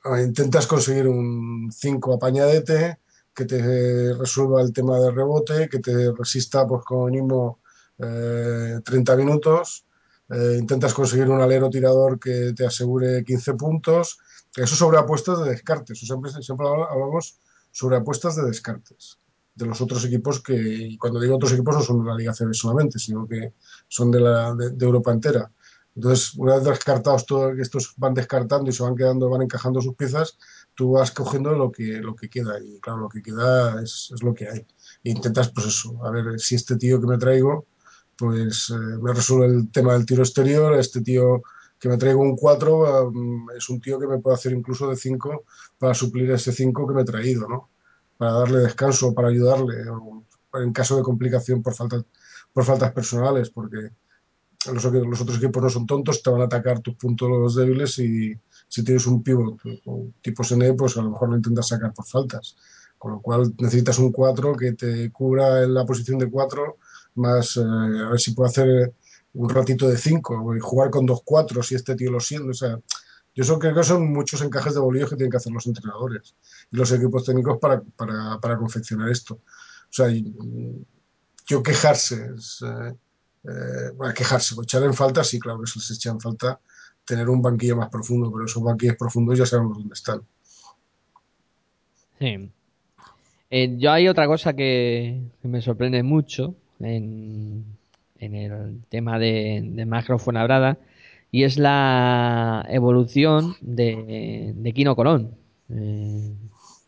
Eh, intentas conseguir un 5 apañadete que te resuelva el tema de rebote, que te resista, pues como mínimo, eh, 30 minutos. Eh, intentas conseguir un alero tirador que te asegure 15 puntos. Eso sobre apuestas de descartes. Siempre, siempre hablamos sobre apuestas de descartes de los otros equipos que, y cuando digo otros equipos no son de la Liga CB solamente, sino que son de, Europa entera. Entonces, una vez descartados todo, que estos van descartando y se van quedando, van encajando sus piezas, tú vas cogiendo lo que, lo que queda. Y claro, lo que queda es, es lo que hay. E intentas, pues eso, a ver si este tío que me traigo, pues eh, me resuelve el tema del tiro exterior, este tío que me traigo un 4 um, es un tío que me puede hacer incluso de 5 para suplir ese 5 que me he traído, ¿no? Para darle descanso, para ayudarle, o en caso de complicación por, falta, por faltas personales, porque los, otros equipos no son tontos, te van a atacar tus puntos débiles y si tienes un pivot tipo SNE, pues a lo mejor lo intentas sacar por faltas. Con lo cual necesitas un 4 que te cubra en la posición de 4, más eh, a ver si puedo hacer un ratito de 5 y jugar con dos 4 si este tío lo siente. O sea, yo creo que son muchos encajes de bolillos que tienen que hacer los entrenadores y los equipos técnicos para, para, para confeccionar esto. O sea, yo quejarse, es, eh, eh, bueno, quejarse, o echar en falta, sí, claro que se les echa en falta tener un banquillo más profundo, pero esos banquillos profundos ya sabemos dónde están. Sí. Eh, yo hay otra cosa que me sorprende mucho en, en el tema de, de Macro Fuenlabrada y es la evolución de, de Kino Colón, eh,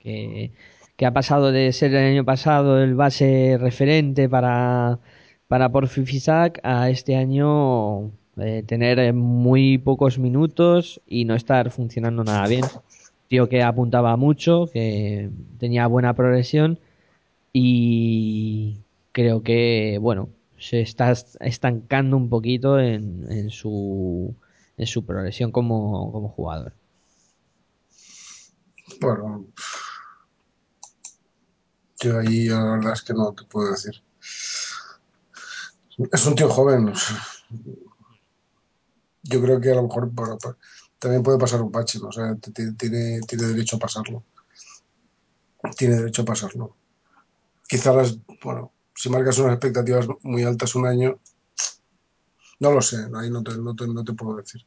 que, que, ha pasado de ser el año pasado el base referente para, para Porfifisac a este año eh, tener muy pocos minutos y no estar funcionando nada bien. Tío que apuntaba mucho, que tenía buena progresión y creo que, bueno, se está estancando un poquito en, en su en su progresión como, como jugador. Bueno, yo ahí la verdad es que no te puedo decir. Es un tío joven. Yo creo que a lo mejor también puede pasar un bache, ¿no? o sea, tiene, tiene derecho a pasarlo. Tiene derecho a pasarlo. Quizás, bueno, si marcas unas expectativas muy altas un año, no lo sé, ahí no te, no te, no te puedo decir.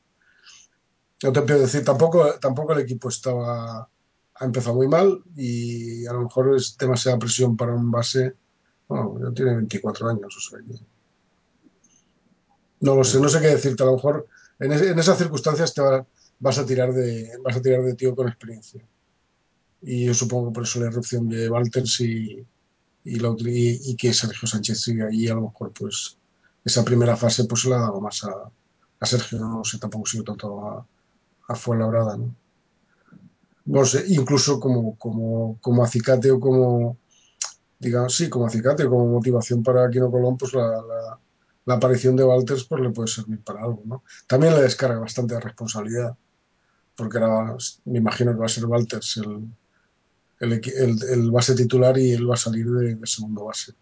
No te puedo decir, tampoco, tampoco el equipo estaba ha empezado muy mal y a lo mejor es demasiada presión para un base. Bueno, tiene 24 años, o sea que... No lo sé, no sé qué decirte. A lo mejor en, es, en esas circunstancias te va, vas a tirar de vas a tirar de tío con experiencia. Y yo supongo por eso la erupción de Walters y, y, lo, y, y, que Sergio Sánchez sigue ahí, a lo mejor pues esa primera fase pues se la ha dado más a, a Sergio, no sé tampoco si lo tanto a, a Fuenlabrada, ¿no? No sé, incluso como, como, como acicate o como, digamos, sí, como acicate o como motivación para Aquino Colón, pues la, la, la, aparición de Walters pues le puede servir para algo, ¿no? También le descarga bastante responsabilidad, porque ahora me imagino que va a ser Walters el, el, el, base titular y él va a salir de, segundo base.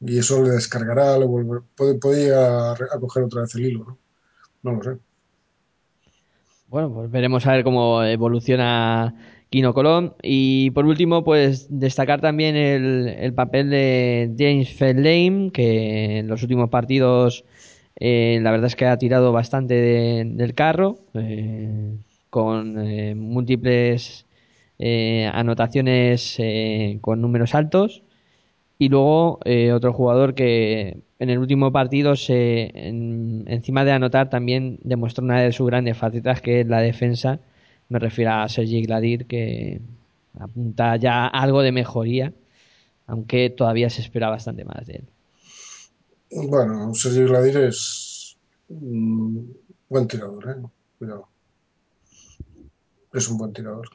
Y eso le descargará, le vuelve, puede, puede a, a, coger otra vez el hilo, ¿no? No lo sé. Bueno, pues veremos a ver cómo evoluciona Kino Colón. Y por último, pues destacar también el, el papel de James Feldheim, que en los últimos partidos eh, la verdad es que ha tirado bastante de, del carro, eh, con eh, múltiples eh, anotaciones eh, con números altos. Y luego eh, otro jugador que en el último partido, se, en, encima de anotar, también demostró una de sus grandes facetas, que es la defensa. Me refiero a Sergi Gladir, que apunta ya algo de mejoría, aunque todavía se espera bastante más de él. Bueno, Sergi Gladir es un buen tirador, ¿eh? Es un buen tirador.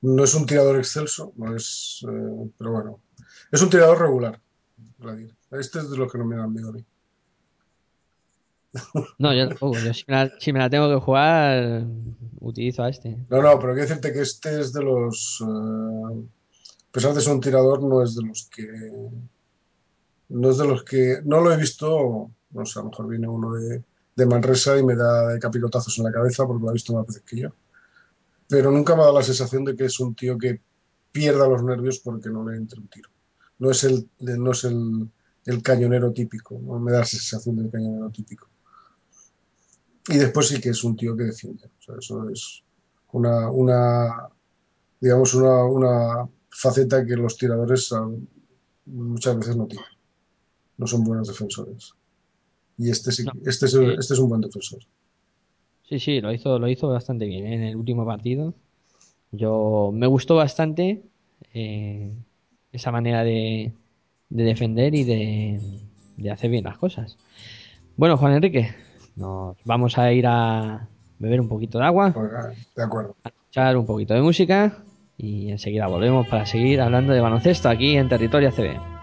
No es un tirador excelso, no es, eh, pero bueno, es un tirador regular. Gladir. Este es de los que no me dan miedo a mí. No, yo, uh, yo si, me la, si, me la, tengo que jugar, utilizo a este. No, no, pero quiero decirte que este es de los. Uh, a pesar de ser un tirador, no es de los que. No es de los que. No lo he visto. No sé, a lo mejor viene uno de, de Manresa y me da de capilotazos en la cabeza porque lo ha visto más veces que yo. Pero nunca me ha dado la sensación de que es un tío que pierda los nervios porque no le entre un tiro. No es el, no es el, el cañonero típico, no me da la sensación del cañonero típico. Y después sí que es un tío que defiende. O sea, eso es una, una digamos, una, una, faceta que los tiradores muchas veces no tienen. No son buenos defensores. Y este, sí, No, este, es, eh, este es un buen defensor. Sí, sí, lo hizo, lo hizo bastante bien ¿eh? en el último partido. Yo me gustó bastante eh, esa manera de, de defender y de, de hacer bien las cosas. Bueno, Juan Enrique, nos vamos a ir a beber un poquito de agua, Pues, de acuerdo. a escuchar un poquito de música y enseguida volvemos para seguir hablando de baloncesto aquí en Territorio ACB.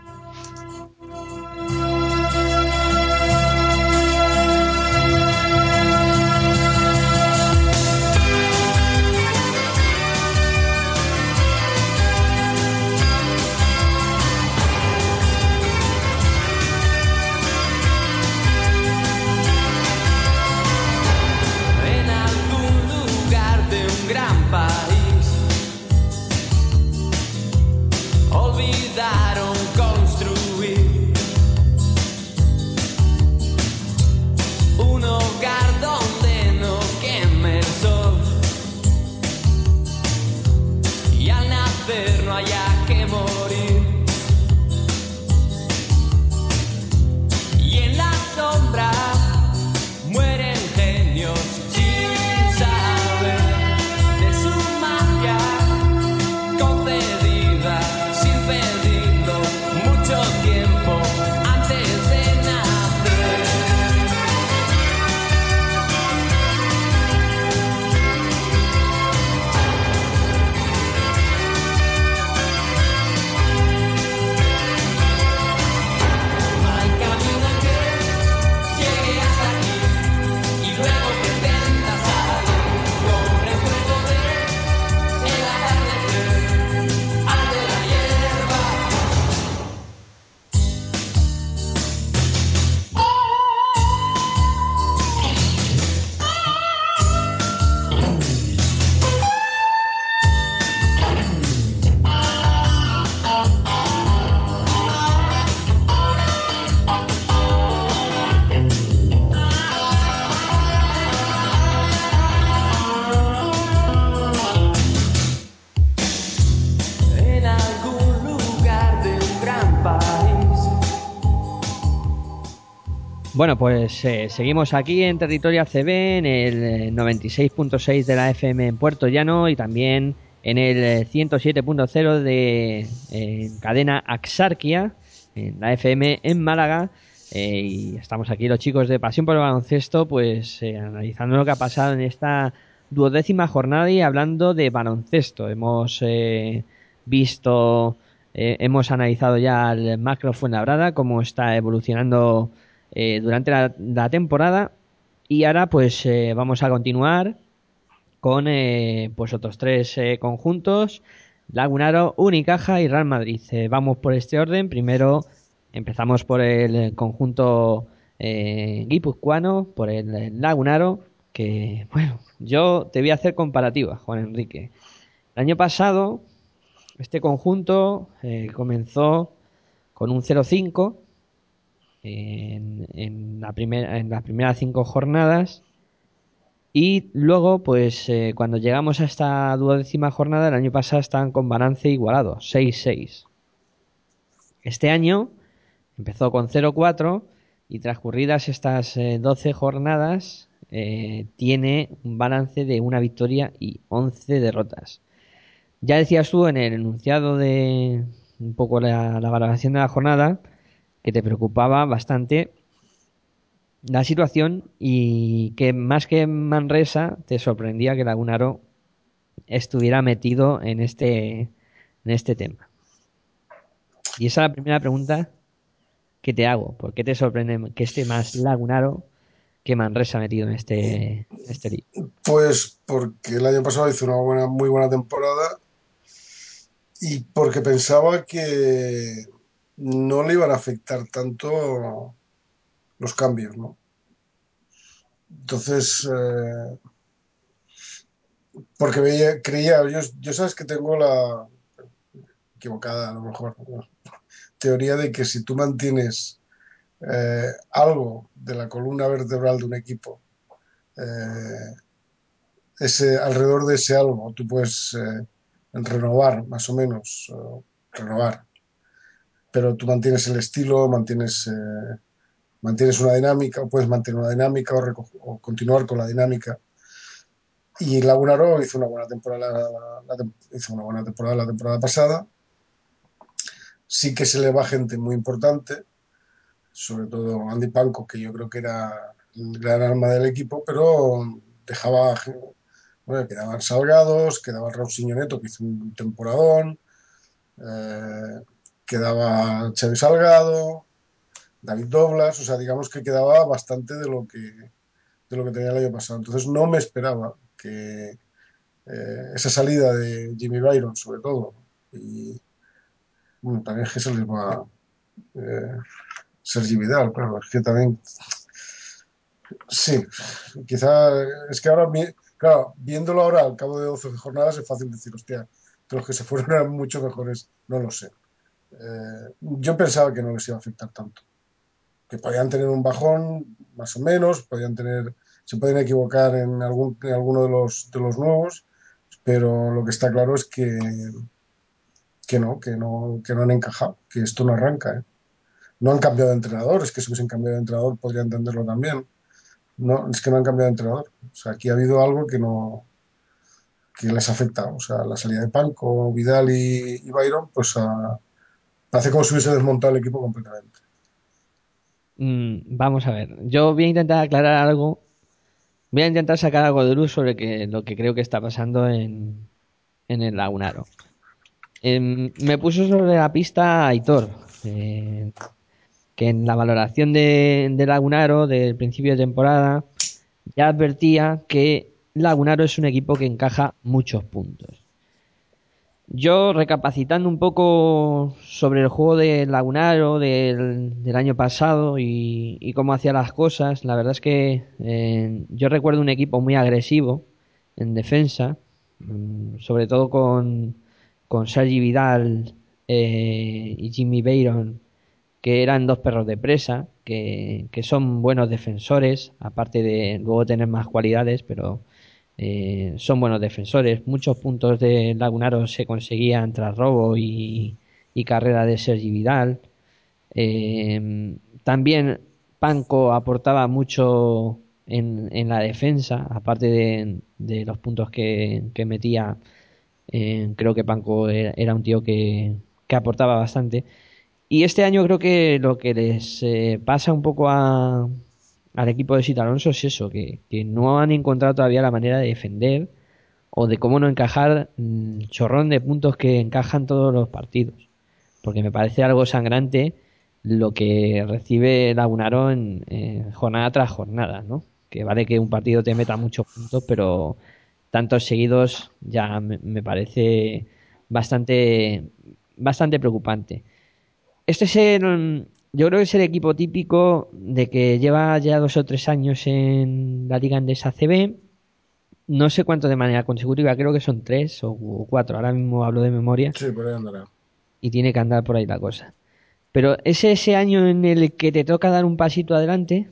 Pues eh, seguimos aquí en Territorio ACB, en el eh, 96.6 de la FM en Puerto Llano y también en el eh, 107.0 de eh, en cadena Axarquia, en la FM en Málaga. eh, y estamos aquí los chicos de Pasión por el Baloncesto, pues eh, analizando lo que ha pasado en esta duodécima jornada y hablando de baloncesto. Hemos eh, visto, eh, hemos analizado ya el macro Fuenlabrada, cómo está evolucionando eh, durante la, temporada. Y ahora pues eh, vamos a continuar con eh, pues otros tres conjuntos. Lagunaro, Unicaja y Real Madrid. Vamos por este orden. Primero empezamos por el conjunto guipuzcoano por el Lagunaro que bueno yo te voy a hacer comparativa Juan Enrique. El año pasado este conjunto comenzó con un 0-5 en, la en las primeras cinco jornadas. Y luego, pues eh, cuando llegamos a esta duodécima jornada, el año pasado estaban con balance igualado, 6-6. Este año empezó con 0-4 y transcurridas estas eh, 12 jornadas, eh, tiene un balance de una victoria y 11 derrotas. Ya decías tú en el enunciado de un poco la, la valoración de la jornada que te preocupaba bastante la situación y que más que Manresa te sorprendía que Lagunaro estuviera metido en este en este tema. Y esa es la primera pregunta que te hago. ¿Por qué te sorprende que esté más Lagunaro que Manresa metido en este, en este? Pues porque el año pasado hizo una muy buena temporada y porque pensaba que no le iban a afectar tanto los cambios, ¿no? Entonces, eh, porque veía, creía, yo, yo sabes que tengo la equivocada a lo mejor, teoría de que si tú mantienes eh, algo de la columna vertebral de un equipo, eh, ese, alrededor de ese algo, tú puedes renovar más o menos, renovar, pero tú mantienes el estilo, mantienes eh, mantienes una dinámica, o puedes mantener una dinámica o, o continuar con la dinámica. Y Lagunaro hizo una buena temporada la, la hizo una buena temporada la temporada pasada. Sí que se le va gente muy importante, sobre todo Andy Panko, que yo creo que era el gran arma del equipo, pero dejaba, bueno, quedaban Salgados, quedaba Rausinho Neto, que hizo un temporadón, eh, quedaba Xavi Salgado, David Doblas, o sea, digamos que quedaba bastante de lo que, de lo que tenía el año pasado. Entonces no me esperaba que eh, esa salida de Jimmy Byron, sobre todo, y bueno, también es que se les va eh, Sergi Vidal, claro, es que también, sí, quizá, es que ahora, claro, viéndolo ahora al cabo de 12 jornadas es fácil decir, hostia, que los que se fueron eran mucho mejores, no lo sé. Eh, yo pensaba que no les iba a afectar tanto, que podían tener un bajón, más o menos, podían tener, se pueden equivocar en algún, en alguno de los, de los nuevos, pero lo que está claro es que, que no, que no, que no han encajado, que esto no arranca, ¿eh? No han cambiado de entrenador, es que si hubiesen cambiado de entrenador podría entenderlo también. No, es que no han cambiado de entrenador. O sea, aquí ha habido algo que no, que les ha afectado. O sea, la salida de Panko, Vidal y, y Byron, pues ah, parece como si hubiese desmontado el equipo completamente. Mm, vamos a ver, yo voy a intentar aclarar algo, voy a intentar sacar algo de luz sobre que, lo que creo que está pasando en, en el Lagunaro. Em, me puso sobre la pista Aitor, eh, que en la valoración de, de Lagunaro del principio de temporada ya advertía que Lagunaro es un equipo que encaja muchos puntos. Yo, recapacitando un poco sobre el juego de Lagunaro del, año pasado y, y cómo hacía las cosas, la verdad es que eh, yo recuerdo un equipo muy agresivo en defensa, mm, sobre todo con, con Sergi Vidal eh, y Jimmy Bayron, que eran dos perros de presa, que, que son buenos defensores, aparte de luego tener más cualidades, pero eh, son buenos defensores. Muchos puntos de Lagunaro se conseguían tras robo y, y carrera de Sergi Vidal. Eh, también Panko aportaba mucho en, la defensa, aparte de, los puntos que, metía. eh, creo que Panko era, un tío que, que aportaba bastante. Y este año creo que lo que les pasa un poco a, al equipo de Sita Alonso es eso, que, que no han encontrado todavía la manera de defender o de cómo no encajar mm, chorrón de puntos que encajan todos los partidos. Porque me parece algo sangrante lo que recibe Lagunaro en jornada tras jornada, ¿no? Que vale que un partido te meta muchos puntos, pero tantos seguidos ya me, me parece bastante, bastante preocupante. Este es el, yo creo que es el equipo típico de que lleva ya dos o tres años en la Liga Andesa CB. No sé cuánto de manera consecutiva, creo que son tres o cuatro. Ahora mismo hablo de memoria Sí, por ahí andará. y tiene que andar por ahí la cosa. Pero es ese año en el que te toca dar un pasito adelante,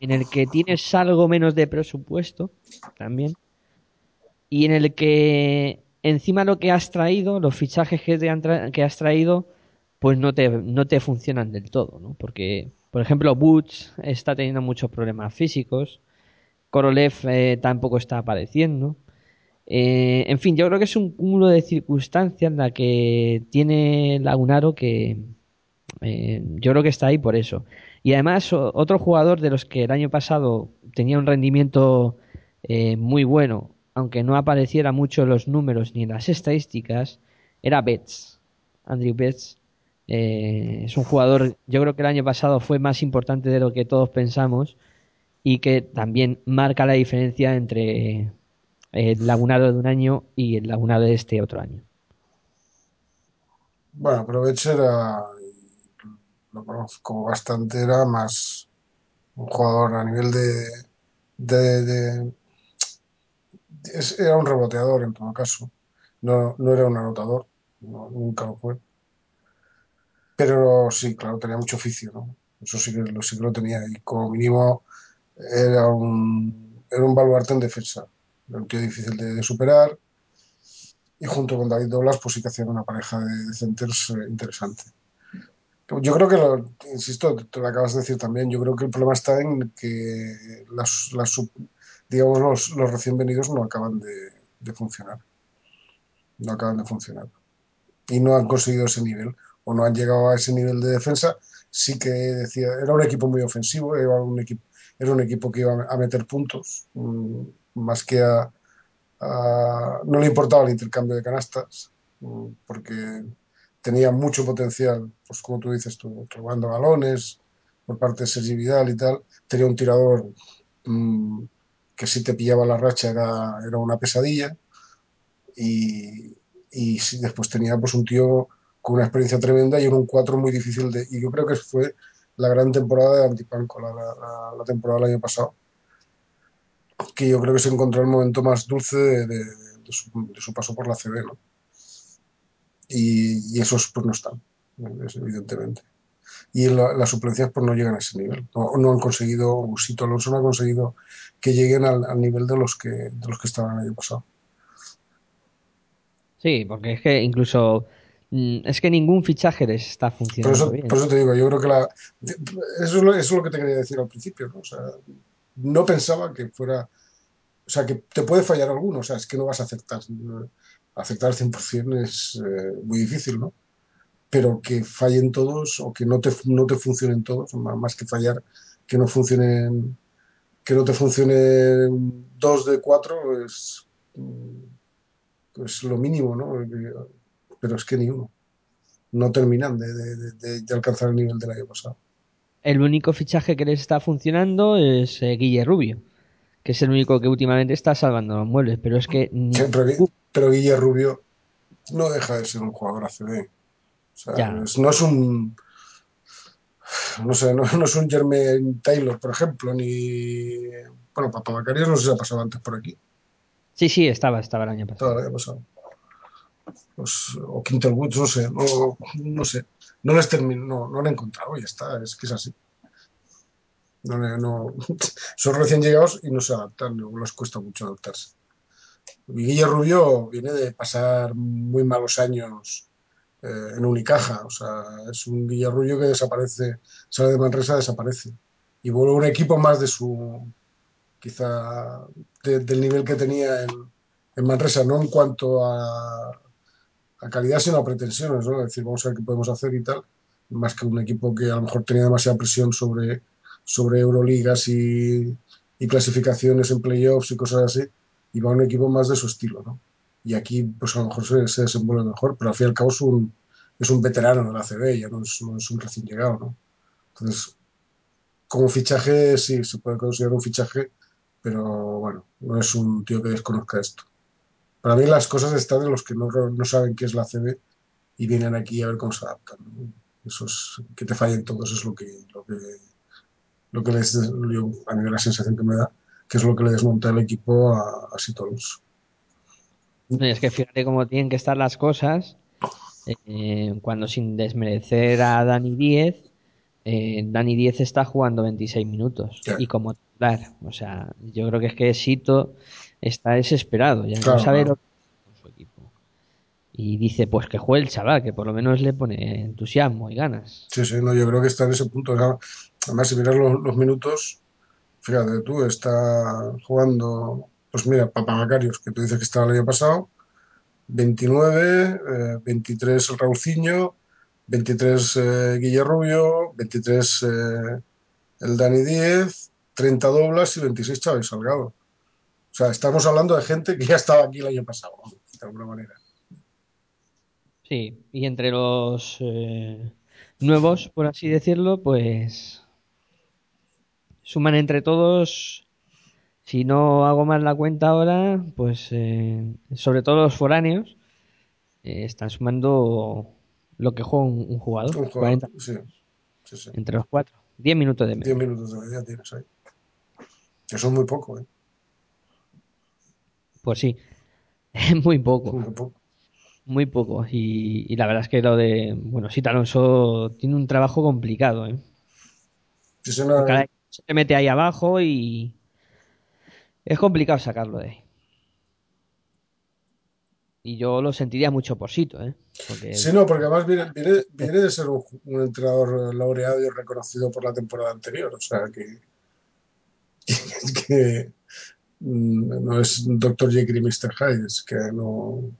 en el que tienes algo menos de presupuesto también, y en el que encima lo que has traído, los fichajes que, te han tra- que has traído, pues no te, no te funcionan del todo, ¿no? Porque, por ejemplo, Butch está teniendo muchos problemas físicos, Korolev eh, tampoco está apareciendo. Eh, en fin, yo creo que es un cúmulo de circunstancias la que tiene Lagunaro que eh, yo creo que está ahí por eso. Y además, otro jugador de los que el año pasado tenía un rendimiento eh, muy bueno, aunque no apareciera mucho en los números ni en las estadísticas, era Betts. Andrew Betts eh, es un jugador, yo creo que el año pasado fue más importante de lo que todos pensamos y que también marca la diferencia entre el lagunado de un año y el lagunado de este otro año. Bueno, pero era, lo conozco bastante, era más un jugador a nivel de, de, era un reboteador en todo caso. No, no era un anotador, no, nunca lo fue. Pero sí, claro, tenía mucho oficio, ¿no? Eso sí que lo, sí que lo tenía. Y como mínimo era un, era un baluarte en defensa. Era un tío difícil de, superar. Y junto con David Doblas, pues sí que hacían una pareja de, centers eh, interesante. Yo creo que, lo, insisto, te lo acabas de decir también, yo creo que el problema está en que las, las digamos, los, los recién venidos no acaban de, de funcionar, no acaban de funcionar y no han conseguido ese nivel o no han llegado a ese nivel de defensa. Sí que decía, era un equipo muy ofensivo, era un equipo, era un equipo que iba a meter puntos, mm, más que a, no le importaba el intercambio de canastas, mm, porque tenía mucho potencial, pues como tú dices, tú, robando balones por parte de Sergi Vidal y tal. Tenía un tirador mm, que si te pillaba la racha era, era una pesadilla. Y, y después tenía pues un tío con una experiencia tremenda y en un 4 muy difícil de... Y yo creo que fue la gran temporada de Antipanco, la, temporada del año pasado, que yo creo que se encontró el momento más dulce de, su, paso por la CB, ¿no? Y, esos pues no están, es- evidentemente. Y la- las suplencias pues no llegan a ese nivel. No, no han conseguido, Sito Alonso no ha conseguido que lleguen al, nivel de los que, de los que estaban el año pasado. Sí, porque es que incluso es que ningún fichaje les está Por funcionando eso, bien. por eso te digo, yo creo que la, eso, es lo, eso es lo que te quería decir al principio, ¿no? O sea, no pensaba que fuera, o sea, que te puede fallar alguno, o sea, es que no vas a. Acertar al 100% es eh, muy difícil, ¿no? Pero que fallen todos o que no te, no te funcionen todos, má- más que fallar, que no funcionen, que no te funcionen dos de cuatro es, mm, pues lo mínimo, ¿no? Pero es que ni uno. No terminan de, de- de- alcanzar el nivel del año pasado. El único fichaje que les está funcionando es eh, Guille Rubio, que es el único que últimamente está salvando los muebles, pero es que Sí, pero, pero Guille Rubio no deja de ser un jugador ACB. O sea, Ya. no es un. No sé, no, no es un Jermaine Taylor, por ejemplo, ni. Bueno, Papabacarios no sé si ha pasado antes por aquí. Sí, sí, estaba, estaba el año pasado. el año pasado. Pues, o Quinter Woods, no sé, no, no sé. No les termino, no, no lo he encontrado, ya está, es que es así. No, no, son recién llegados y no se adaptan, luego les cuesta mucho adaptarse. Guille Rubio viene de pasar muy malos años eh, en Unicaja, o sea, es un Guille Rubio que desaparece, sale de Manresa, desaparece. Y vuelve un equipo más de su, quizá, de- del nivel que tenía en, en Manresa, no en cuanto a, a calidad, sino a pretensiones, ¿no? Es decir, vamos a ver qué podemos hacer y tal, más que un equipo que a lo mejor tenía demasiada presión sobre, sobre Euroligas y, y clasificaciones en playoffs y cosas así, y va un equipo más de su estilo, ¿no? Y aquí, pues a lo mejor se, se desenvuelve mejor, pero al fin y al cabo es un, es un veterano de la CB, ya no es un recién llegado, ¿no? Entonces, como fichaje, sí, se puede considerar un fichaje, pero bueno, no es un tío que desconozca esto. Para mí las cosas están en los que no, no saben qué es la CB y vienen aquí a ver cómo se adaptan. ¿no? Eso es, que te fallen todos es lo que, lo que, lo que les, yo, a mí la sensación que me da, que es lo que le desmonta el equipo a, a Sito Alonso. No, y es que fíjate cómo tienen que estar las cosas eh, cuando sin desmerecer a Dani 10, eh, Dani 10 está jugando 26 minutos Claro. y como titular. O sea, yo creo que es que Sito está desesperado, ya Claro, no sabe claro. lo que con su equipo. Y dice, pues que juegue el chaval, que por lo menos le pone entusiasmo y ganas. Sí, sí, no, yo creo que está en ese punto. Además, si miras los, los minutos, fíjate tú, está jugando, pues mira, Papamacarios, que tú dices que estaba el año pasado, 29, eh, 23 el Raulciño, 23 eh, Guille Rubio, 23 eh, el Dani 10, 30 Doblas y 26 Chávez Salgado. O sea, estamos hablando de gente que ya estaba aquí el año pasado, de alguna manera. Sí, y entre los eh, nuevos, por así decirlo, pues suman entre todos, si no hago mal la cuenta ahora, pues eh, sobre todo los foráneos, eh, están sumando lo que juega un, un jugador, Un jugador, 40 sí, sí, sí. entre los cuatro, 10 minutos de 10 media. minutos de media tienes ahí. Eso es muy poco, ¿eh? Pues sí, es muy poco, Muy poco. muy poco. Y, y la verdad es que lo de, bueno, Sita Alonso tiene un trabajo complicado, ¿eh? Sí, es una- Porque cada equipo se te mete ahí abajo y es complicado sacarlo de ahí. y yo lo sentiría mucho por Sito, ¿eh? Porque Sí, no, porque además viene, viene, viene de ser un, un entrenador laureado y reconocido por la temporada anterior. O sea que, que, que, no es Dr. Jekyll y Mr. Hyde, es que no,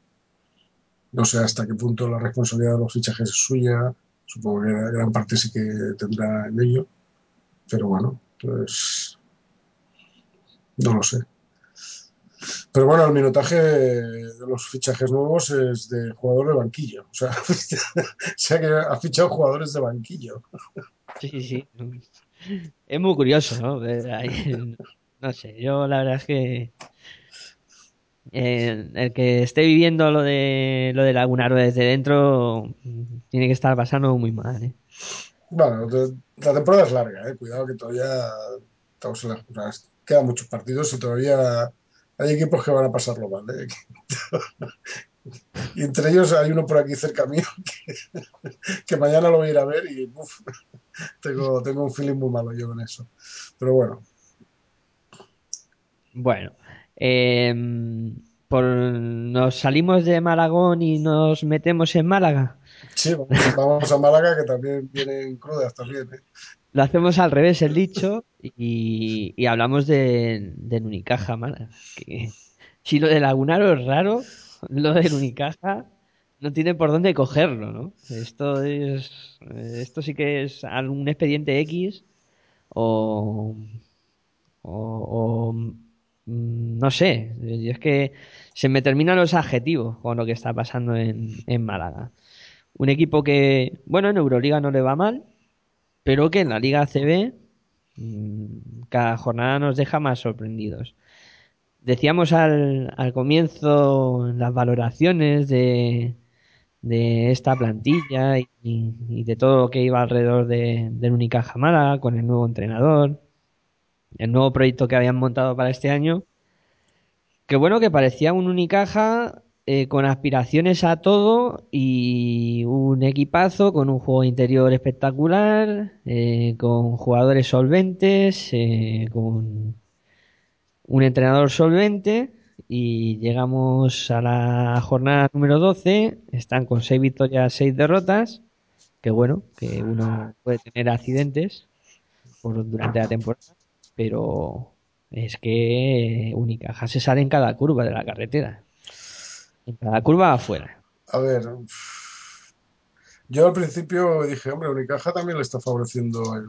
no sé hasta qué punto la responsabilidad de los fichajes es suya. Supongo que gran parte sí que tendrá en ello. Pero bueno, pues no lo sé. Pero bueno, el minutaje de los fichajes nuevos es de jugador de banquillo. O sea, sea que ha fichado jugadores de banquillo. Sí, sí, sí. Es muy curioso, ¿no? No sé, yo la verdad es que eh, el que esté viviendo lo de lo de Lagunaro desde dentro mm, tiene que estar pasando muy mal, ¿eh? Bueno, la temporada es larga, eh. Cuidado que todavía quedan muchos partidos y todavía hay equipos que van a pasarlo mal, eh. Y entre ellos hay uno por aquí cerca mío que, que mañana lo voy a ir a ver y uf, tengo, tengo un feeling muy malo yo con eso. Pero bueno, Bueno, eh, por, nos salimos de Malagón y nos metemos en Málaga. sí, vamos, a Málaga que también vienen crudas también, eh. Lo hacemos al revés el dicho y, y hablamos de, del Unicaja, Málaga. Que, si lo de Lagunaro es raro, lo del Unicaja no tiene por dónde cogerlo, ¿no? Esto es, esto sí que es algún expediente X o, o, o, no sé. Es que se me terminan los adjetivos con lo que está pasando en, en Málaga. Un equipo que, bueno, en Euroliga no le va mal, pero que en la Liga ACB mm, cada jornada nos deja más sorprendidos. Decíamos al, comienzo las valoraciones de, de esta plantilla y, y de todo lo que iba alrededor de, del Unicaja Málaga con el nuevo entrenador, el nuevo proyecto que habían montado para este año. Que bueno, que parecía un Unicaja eh, con aspiraciones a todo y un equipazo con un juego interior espectacular, eh, con jugadores solventes, eh, con un entrenador solvente y llegamos a la jornada número 12, están con 6 victorias, 6 derrotas, que bueno, que uno puede tener accidentes por, durante la temporada, pero es que Unicaja se sale en cada curva de la carretera. En cada curva afuera. A ver, yo al principio dije, hombre, Unicaja también le está favoreciendo el,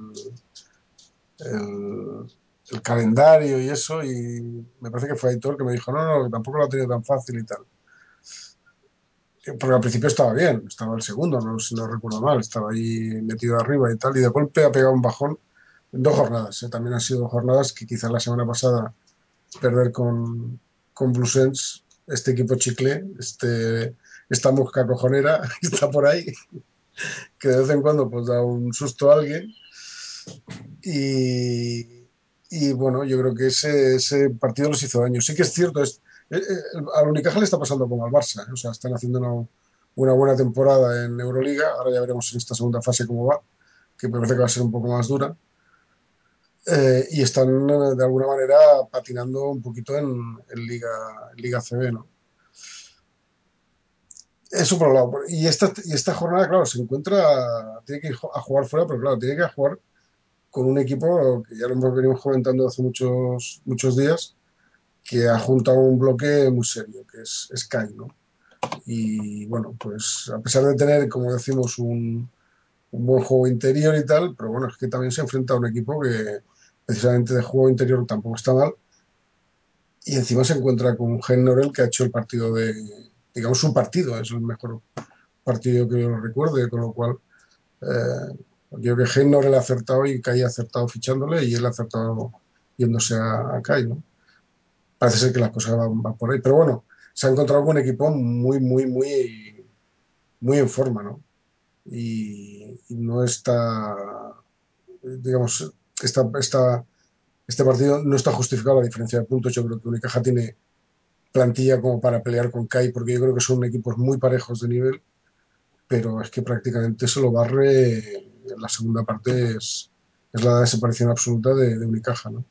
el, el calendario y eso, y me parece que fue Aitor que me dijo, no, no, tampoco lo ha tenido tan fácil y tal. Porque al principio estaba bien, estaba el segundo, no, si no recuerdo mal, estaba ahí metido arriba y tal, y de golpe ha pegado un bajón dos jornadas. ¿eh? También han sido jornadas que quizás la semana pasada perder con, con Bluesens, este equipo chicle, este, esta mosca cojonera que está por ahí, que de vez en cuando pues da un susto a alguien. Y, y bueno, yo creo que ese, ese partido los hizo daño. Sí que es cierto, es, eh, eh, al Unicaja le está pasando como al Barça, ¿eh? o sea, están haciendo una, una buena temporada en Euroliga, ahora ya veremos en esta segunda fase cómo va, que parece que va a ser un poco más dura. Eh, y están eh, de alguna manera patinando un poquito en, en Liga, en Liga CB, ¿no? Eso por un lado. Y esta, y esta jornada, claro, se encuentra, tiene que ir a jugar fuera, pero claro, tiene que jugar con un equipo que ya lo hemos venido comentando hace muchos, muchos días, que ha juntado un bloque muy serio, que es Sky, ¿no? Y bueno, pues a pesar de tener, como decimos, un, un buen juego interior y tal, pero bueno, es que también se enfrenta a un equipo que precisamente de juego interior tampoco está mal. Y encima se encuentra con Gen Norel que ha hecho el partido de, digamos, su partido, es el mejor partido que yo recuerde, con lo cual eh, yo creo que Gen Norel ha acertado y Kai ha acertado fichándole y él ha acertado yéndose a, a Kai, ¿no? Parece ser que las cosas van, van por ahí, pero bueno, se ha encontrado con un equipo muy, muy, muy, muy en forma, ¿no? Y, y no está, digamos, esta, esta, este partido no está justificado la diferencia de puntos. Yo creo que Unicaja tiene plantilla como para pelear con CAI, porque yo creo que son equipos muy parejos de nivel, pero es que prácticamente se lo barre. En la segunda parte es, es la desaparición absoluta de, de Unicaja, ¿no?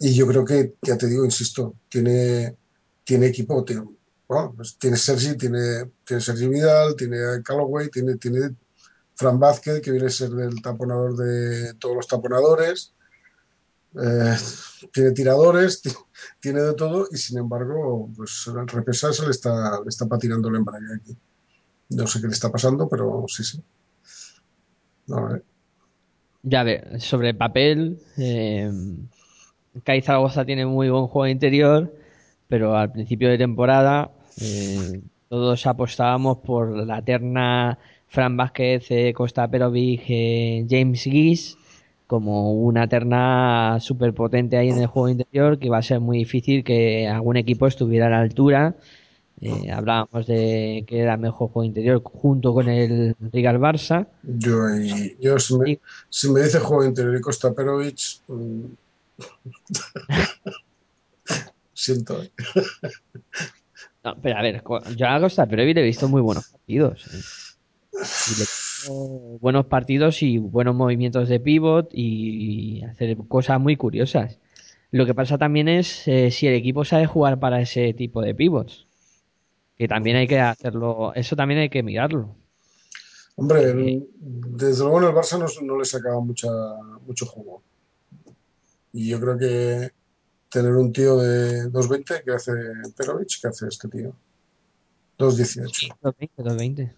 Y yo creo que, ya te digo, insisto, tiene, tiene equipo, tiene, Pues tiene Sergi, tiene, tiene Sergi Vidal, tiene a Callaway, tiene, tiene Fran Vázquez, que viene a ser del taponador de todos los taponadores. Eh, tiene tiradores, ti- tiene de todo, y sin embargo, pues el repesar se le está, le está patinando el embrague aquí. No sé qué le está pasando, pero sí, sí. Eh. Ya ver, sobre el papel, eh, CAI Zaragoza tiene muy buen juego interior, pero al principio de temporada eh, todos apostábamos por la terna Fran Vázquez, eh, Costa Perovic, eh, James Gis como una terna súper potente ahí en el juego interior que iba a ser muy difícil que algún equipo estuviera a la altura. Eh, hablábamos de que era mejor juego interior junto con el Rigal Barça. Yo, ahí- yo si, me, si me dice juego interior y Costa Perovic, mm, siento. eh. No, pero a ver, yo a Costa Perovic le he visto muy buenos partidos. ¿eh? Y le buenos partidos y buenos movimientos de pivot y hacer cosas muy curiosas. Lo que pasa también es eh, si el equipo sabe jugar para ese tipo de pivots. Que también hay que hacerlo, eso también hay que mirarlo. Hombre, el- desde luego en el Barça no, no le sacaba mucha, mucho juego. Y yo creo que tener un tío de 2.20 que hace Perovic, que hace este tío. 2.18. 220, 220.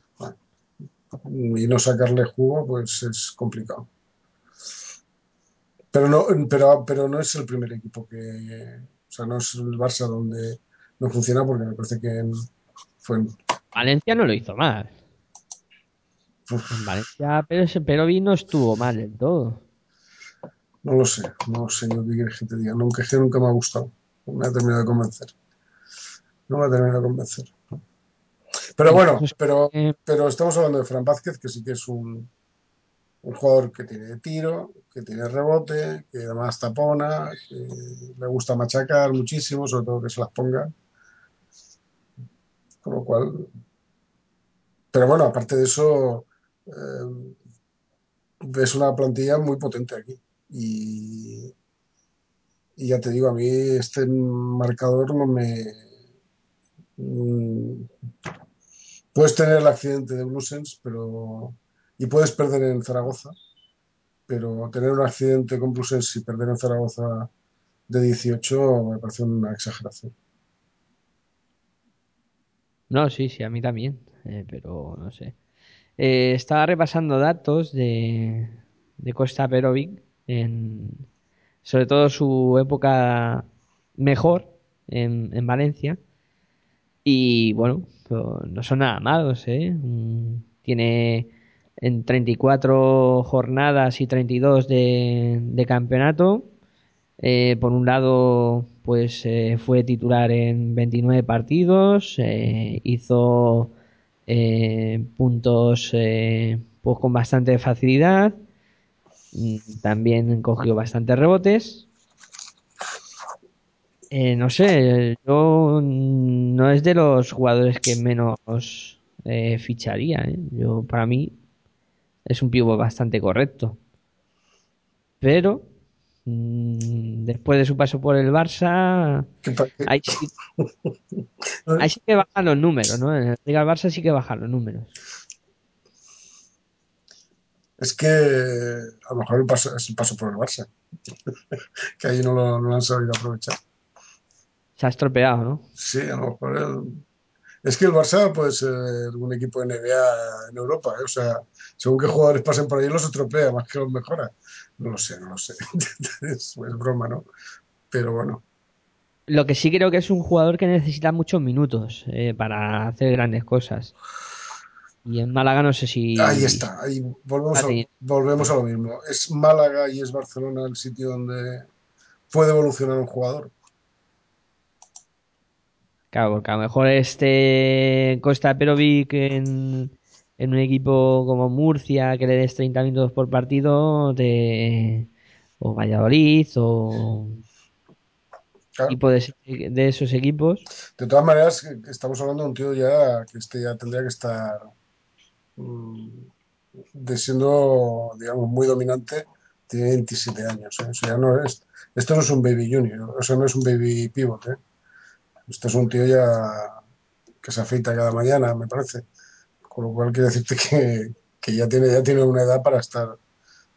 Y no sacarle jugo, pues es complicado. Pero no, pero, pero no es el primer equipo que. O sea, no es el Barça donde no funciona, porque me parece que en- fue en Valencia no lo hizo mal. En Valencia, pero ese no estuvo mal del todo. No lo sé, no sé yo qué quieres que te diga. Nunca, es que nunca me ha gustado. No me ha terminado de convencer. No me ha terminado de convencer. Pero bueno, pero, Eh, pero estamos hablando de Fran Vázquez, que sí que es un, un jugador que tiene tiro, que tiene rebote, que además tapona, que le gusta machacar muchísimo, sobre todo que se las ponga. Con lo cual. Pero bueno, aparte de eso, eh, es una plantilla muy potente aquí. Y, ya te digo, a mí este marcador no me. mm, Puedes tener el accidente de Blusens, pero. Y puedes perder en Zaragoza, pero tener un accidente con Blusens y perder en Zaragoza de 18 me parece una exageración. No, sí, sí, a mí también, eh, pero no sé. Eh, estaba repasando datos de, de Costa Perovic, en, sobre todo su época mejor en, en Valencia. Y bueno, no son nada malos, ¿eh? Tiene en 34 jornadas y 32 de, de campeonato. Eh, por un lado, pues eh, fue titular en 29 partidos, eh, hizo eh, puntos pues con bastante facilidad, también cogió bastantes rebotes. Eh, no sé, yo no es de los jugadores que menos eh, ficharía. ¿eh? Yo para mí es un pívot bastante correcto, pero mm, después de su paso por el Barça, ¿Qué pa- qué- ahí sí, ahí sí que bajan los números, ¿no? En el Barça sí que bajan los números. Es que a lo mejor el paso, es el paso por el Barça, que ahí no lo, no lo han sabido aprovechar. Se ha estropeado, ¿no? Sí, a lo mejor el- Es que el Barça puede ser un equipo de NBA en Europa, ¿eh? O sea, según qué jugadores pasen por ahí los estropea más que los mejora. No lo sé, no lo sé. es, es broma, ¿no? Pero bueno, Lo que sí creo que es un jugador que necesita muchos minutos eh, para hacer grandes cosas. Y en Málaga no sé si... ahí está, ahí volvemos a, volvemos a lo mismo. Es Málaga y es Barcelona el sitio donde puede evolucionar un jugador. Claro, porque a lo mejor este Costa Perovic en, en un equipo como Murcia, que le des 30 minutos por partido, de, o Valladolid, o Claro. equipo de, de esos equipos. De todas maneras, estamos hablando de un tío ya que este ya tendría que estar de siendo, digamos, muy dominante, tiene 27 años. ¿eh? No es, esto no es un baby junior, o sea, no es un baby pivot. ¿eh? Esto es un tío ya que se afeita cada mañana, me parece. Con lo cual quiere decirte que, que ya tiene, ya tiene una edad para estar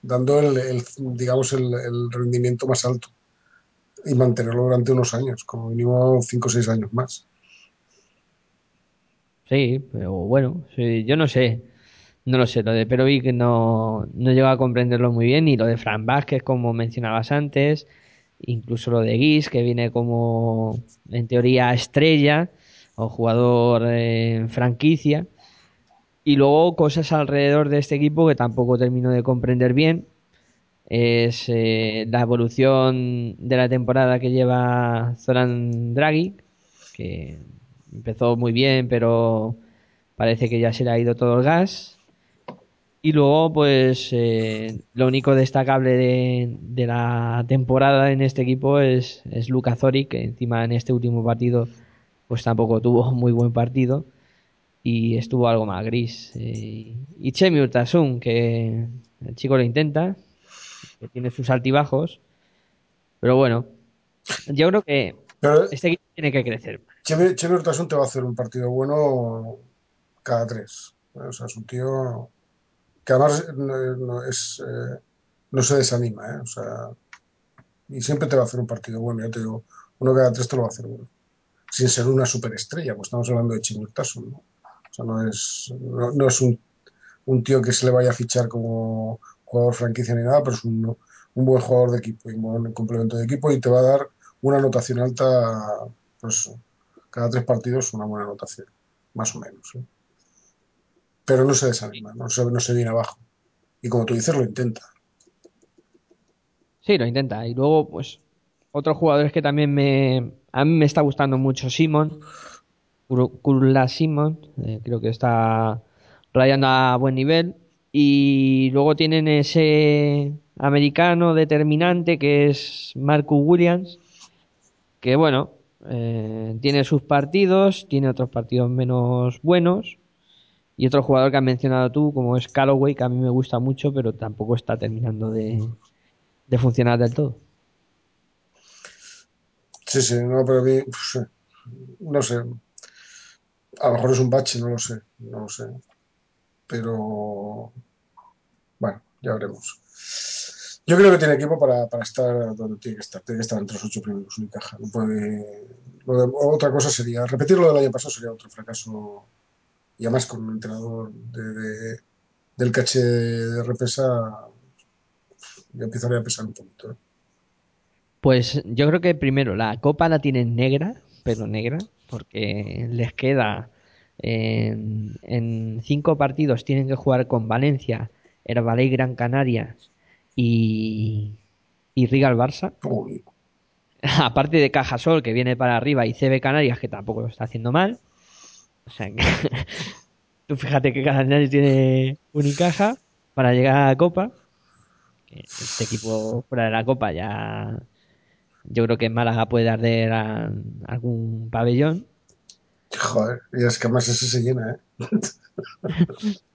dando el, el, digamos, el, el rendimiento más alto y mantenerlo durante unos años, como mínimo 5 o 6 años más. Sí, pero bueno, sí, yo no sé. No lo sé, lo de Perovic no, no llego a comprenderlo muy bien, y lo de Fran Vázquez, como mencionabas antes, incluso lo de Guis, que viene como, en teoría, estrella o jugador en franquicia. Y luego cosas alrededor de este equipo que tampoco termino de comprender bien. Es eh, la evolución de la temporada que lleva Zoran Draghi, que empezó muy bien, pero parece que ya se le ha ido todo el gas. Y luego, pues, eh, lo único destacable de, de, la temporada en este equipo es, es Luka Zori, que encima en este último partido, pues tampoco tuvo muy buen partido y estuvo algo más gris. Eh, y Chemi Urtasun, que el chico lo intenta, que tiene sus altibajos, pero bueno, yo creo que Pero este equipo tiene que crecer. Chemi, Chemi Urtasun te va a hacer un partido bueno cada tres. O sea, es un tío que además no, es, eh, no se desanima, ¿eh? O sea, y siempre te va a hacer un partido bueno, ya te digo, uno cada tres te lo va a hacer bueno. Sin ser una superestrella, pues estamos hablando de Chemi Urtasun, ¿no? O sea, no es, no, no es un, un, tío que se le vaya a fichar como jugador franquicia ni nada, pero es un, un buen jugador de equipo y un buen complemento de equipo y te va a dar una anotación alta, pues cada tres partidos una buena anotación, más o menos. ¿eh? Pero no se desanima, no se, no se viene abajo. Y como tú dices, lo intenta. Sí, lo intenta. Y luego, pues, otros jugadores que también me. A mí me está gustando mucho Simon. Kurla Simon. Eh, creo que está rayando a buen nivel. Y luego tienen ese americano determinante que es Marcus Williams. Que bueno, eh, tiene sus partidos, tiene otros partidos menos buenos. Y otro jugador que has mencionado tú, como es Calloway, que a mí me gusta mucho, pero tampoco está terminando de, funcionar del todo. Sí, sí, no, pero a mí, pues, no sé. A lo mejor es un bache, no lo sé, no lo sé. Pero bueno, ya veremos. Yo creo que tiene equipo para, para estar donde tiene que estar. Tiene que estar entre los ocho primeros, Unicaja. No puede... Otra cosa sería, repetir lo del año pasado sería otro fracaso. Y además con un entrenador de, de- del caché de represa, ya empezaría a pesar un poquito. ¿eh? Pues yo creo que primero la copa la tienen negra, pero negra, porque les queda en, en cinco partidos tienen que jugar con Valencia, Herbalay Gran Canaria y, y Riga el Barça. Uy, Aparte de Cajasol que viene para arriba y CB Canarias que tampoco lo está haciendo mal. O sea que tú fíjate que Canarias tiene Unicaja para llegar a la copa. Este equipo fuera de la copa ya yo creo que Málaga puede arder a algún pabellón. joder, y es que además ese se llena, ¿eh?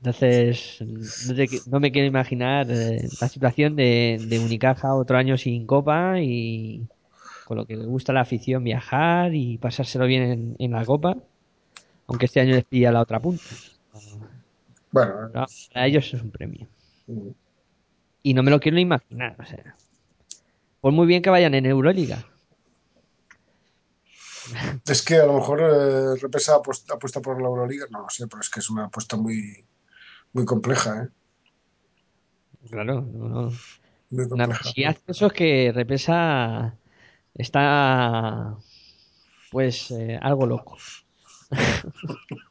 Entonces, no, te- no me quiero imaginar eh, la situación de, de Unicaja otro año sin copa y con lo que le gusta la afición viajar y pasárselo bien en, en la copa, aunque este año les pilla la otra punta. Bueno, Pero para ellos es un premio. eh, Y no me lo quiero ni imaginar, o sea. Por muy bien que vayan en Euroliga. es que a lo mejor eh, Repesa apuesta, apuesta por la Euroliga, no lo sé, pero es que es una apuesta muy, muy compleja, ¿eh? Claro, no, no. Muy Una- compleja. si hace eso es que Repesa está pues eh, algo loco.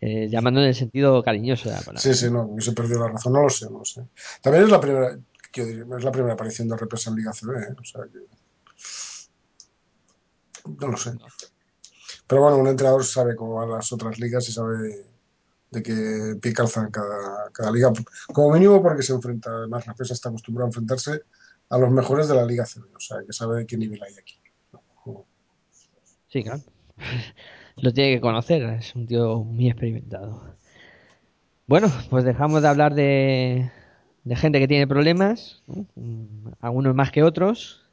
Eh, llamando en el sentido cariñoso la. Sí, sí, no, se perdió la razón, no lo sé, no lo sé. También es la primera, diría, es la primera aparición de Repesa en Liga CB, ¿eh? O sea que, no lo sé. Pero bueno, un entrenador sabe cómo van las otras ligas y sabe de, qué pie calza en cada, cada liga. Como mínimo porque se enfrenta, además Repesa está acostumbrado a enfrentarse a los mejores de la Liga CB, o sea que sabe de qué nivel hay aquí. Sí, claro. Lo tiene que conocer, es un tío muy experimentado. Bueno, pues dejamos de hablar de, de gente que tiene problemas, ¿no? Algunos más que otros,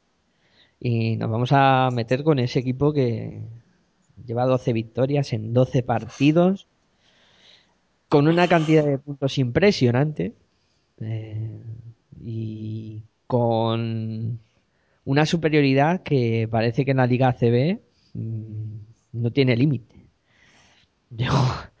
y nos vamos a meter con ese equipo que, lleva 12 victorias en 12 partidos, con una cantidad de puntos impresionante eh, y con una superioridad que parece que en la Liga ACB mm, no tiene límite.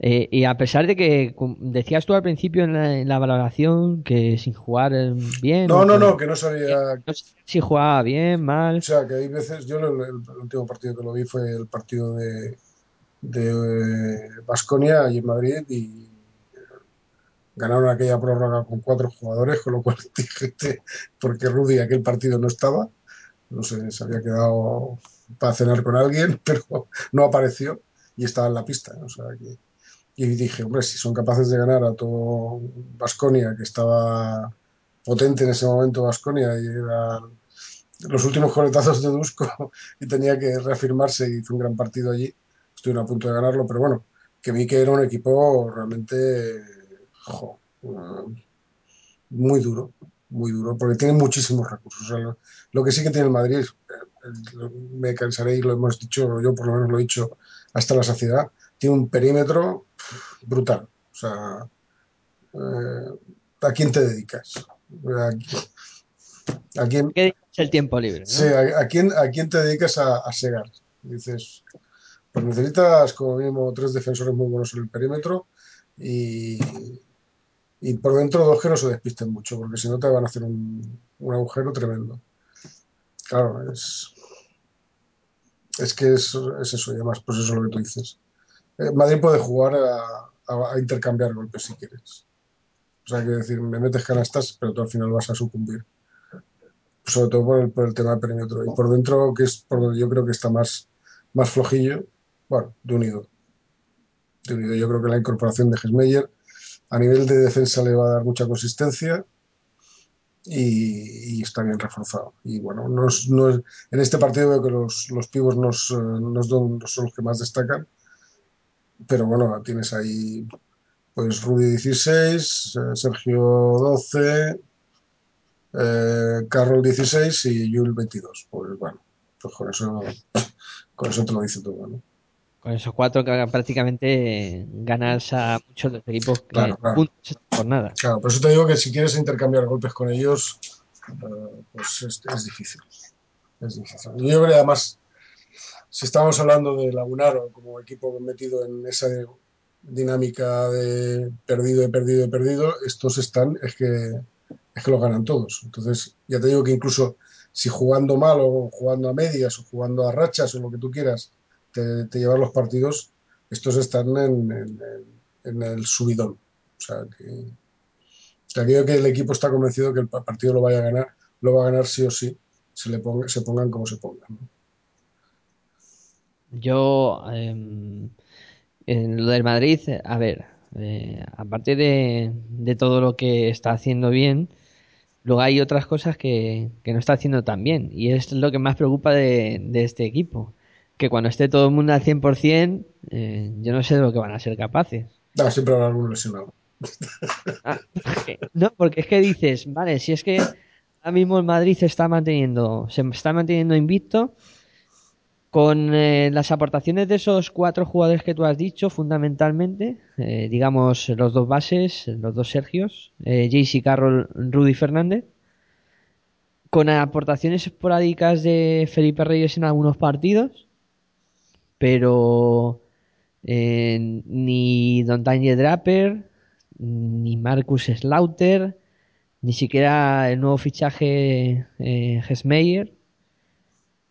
Eh, y a pesar de que decías tú al principio en la, en la valoración que sin jugar eh, bien, No, no, que- no, que no sabía. no sé si jugaba bien, mal. O sea, que hay veces. Yo el, el último partido que lo vi fue el partido de de Basconia y en Madrid y ganaron aquella prórroga con cuatro jugadores, con lo cual dije, porque Rudy aquel partido no estaba, no sé, se había quedado para cenar con alguien, pero no apareció y estaba en la pista. O sea, que, y dije, hombre, si son capaces de ganar a todo Basconia, que estaba potente en ese momento Basconia y era los últimos coletazos de Dusko y tenía que reafirmarse y hizo un gran partido allí. Estuvieron a punto de ganarlo, pero bueno, que vi que era un equipo realmente jo, muy duro, muy duro, porque tiene muchísimos recursos. O sea, lo, lo que sí que tiene el Madrid, eh, eh, me cansaré y lo hemos dicho, yo por lo menos lo he dicho hasta la saciedad, tiene un perímetro brutal. O sea, eh, ¿a quién te dedicas? ¿A, a quién, ¿Qué es el tiempo libre? ¿no? Sí, ¿a, a quién, ¿a quién te dedicas a, a segar? Dices, pues necesitas como mínimo tres defensores muy buenos en el perímetro y, y por dentro dos que no se despisten mucho, porque si no te van a hacer un, un agujero tremendo. Claro, es, es que es, es eso, y además, pues eso es lo que tú dices. Eh, Madrid puede jugar a, a- a intercambiar golpes si quieres. O sea, que decir, me metes canastas, pero tú al final vas a sucumbir sobre todo por el, por el tema del perímetro. Y por dentro, que es por donde yo creo que está más, más flojillo, bueno, de unido. De unido. Yo creo que la incorporación de Gesmeyer a nivel de defensa le va a dar mucha consistencia y, está bien reforzado. Y bueno, no es- no es- en este partido veo que los, los pivos nos, eh, nos son los que más destacan, pero bueno, tienes ahí pues Rudy 16, eh, Sergio 12, eh, Carroll 16 y Yul 22. Pues bueno, pues con eso, con eso te lo dice todo, ¿no? Con esos cuatro que prácticamente ganas a muchos de los equipos que Claro, claro. puntos por nada. Claro, por eso te digo que si quieres intercambiar golpes con ellos, eh, pues es, es difícil. Es difícil. Yo creo que además, si estamos hablando de Lagunaro como equipo metido en esa dinámica de perdido, de perdido, de perdido, estos están, es que, es que lo ganan todos. Entonces, ya te digo que incluso si jugando mal o jugando a medias o jugando a rachas o lo que tú quieras, te, te los partidos, estos están en, en- el subidón. O sea, que, o sea, que el equipo está convencido que el pa- partido lo vaya a ganar, lo va a ganar sí o sí, se, le ponga- se pongan como se pongan. Yo, em, en lo del Madrid, a ver, eh, aparte de, de todo lo que está haciendo bien, luego hay otras cosas que, que no está haciendo tan bien. Y es lo que más preocupa de este equipo. Que cuando esté todo el mundo al 100%, eh, yo no sé de lo que van a ser capaces. Ah, siempre habrá algún lesionado. Ah, no, porque es que dices, vale, si es que ahora mismo el Madrid se está manteniendo, se está manteniendo invicto con eh, las aportaciones de esos cuatro jugadores que tú has dicho, fundamentalmente, eh, digamos los dos bases, los dos Sergios, eh, JC Carroll, Rudy Fernández, con aportaciones esporádicas de Felipe Reyes en algunos partidos, pero eh, ni Don Daniel Draper, ni Marcus Slaughter, ni siquiera el nuevo fichaje eh.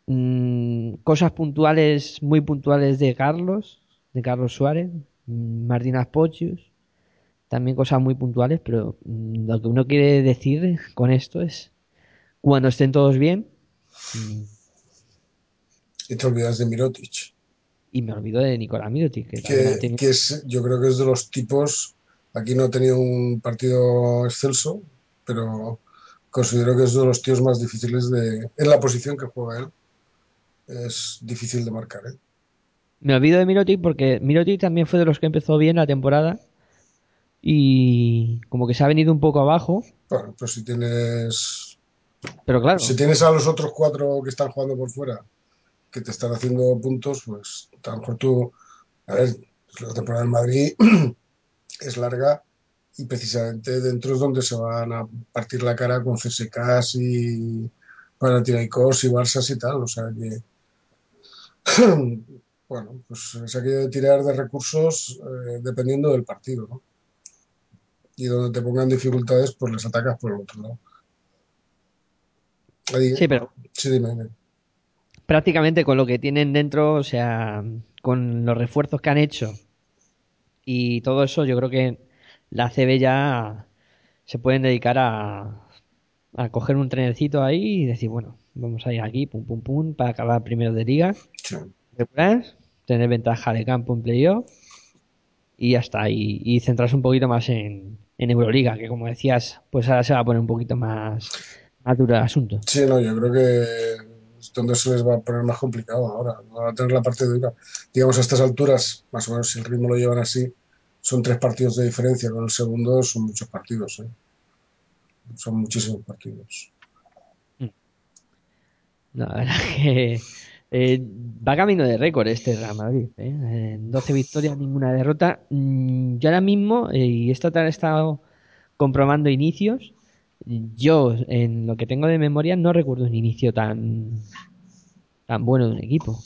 Mm, cosas puntuales, muy puntuales de Carlos, de Carlos Suárez, mm, Martínez Pochius. También cosas muy puntuales, pero mm, lo que uno quiere decir con esto es cuando estén todos bien, Y te olvidas de Mirotic, y me olvido de Nicolás Mirotic, que es, yo creo que es de los tipos, aquí no ha tenido un partido excelso, pero considero que es de los tíos más difíciles de, en la posición que juega él. Es difícil de marcar, ¿eh? Me olvido de Mirotic porque Mirotic también fue de los que empezó bien la temporada y como que se ha venido un poco abajo, Bueno, pues si tienes, pero claro, si tienes a los otros cuatro que están jugando por fuera que te están haciendo puntos, pues a lo mejor tú, a ver, la temporada en Madrid es larga y precisamente dentro es donde se van a partir la cara con CSKs y Panathinaikos y Barças y tal, o sea que bueno, pues es aquello de tirar de recursos eh, dependiendo del partido, ¿no? Y donde te pongan dificultades, pues les atacas por el otro lado. Ahí- Sí, pero sí, dime, dime. Prácticamente con lo que tienen dentro, o sea, con los refuerzos que han hecho y todo eso, yo creo que la CB ya se pueden dedicar a, a coger un trenecito ahí y decir, bueno, vamos a ir aquí, pum, pum, pum, para acabar primero de liga, Sí. tener ventaja de campo en playoff y ya está, y, y centrarse un poquito más en, en Euroliga, que como decías, pues ahora se va a poner un poquito más, más duro el asunto. Sí, no, yo creo que donde se les va a poner más complicado ahora. Van a tener la parte dura. Digamos, a estas alturas, más o menos, si el ritmo lo llevan así, son tres partidos de diferencia. Con el segundo son muchos partidos, ¿eh? Son muchísimos partidos. No, la verdad que eh, va camino de récord este Real Madrid. ¿eh? En 12 victorias, ninguna derrota. Mm, Yo ahora mismo, eh, y esto te he estado comprobando inicios, yo en lo que tengo de memoria no recuerdo un inicio tan, tan bueno de un equipo.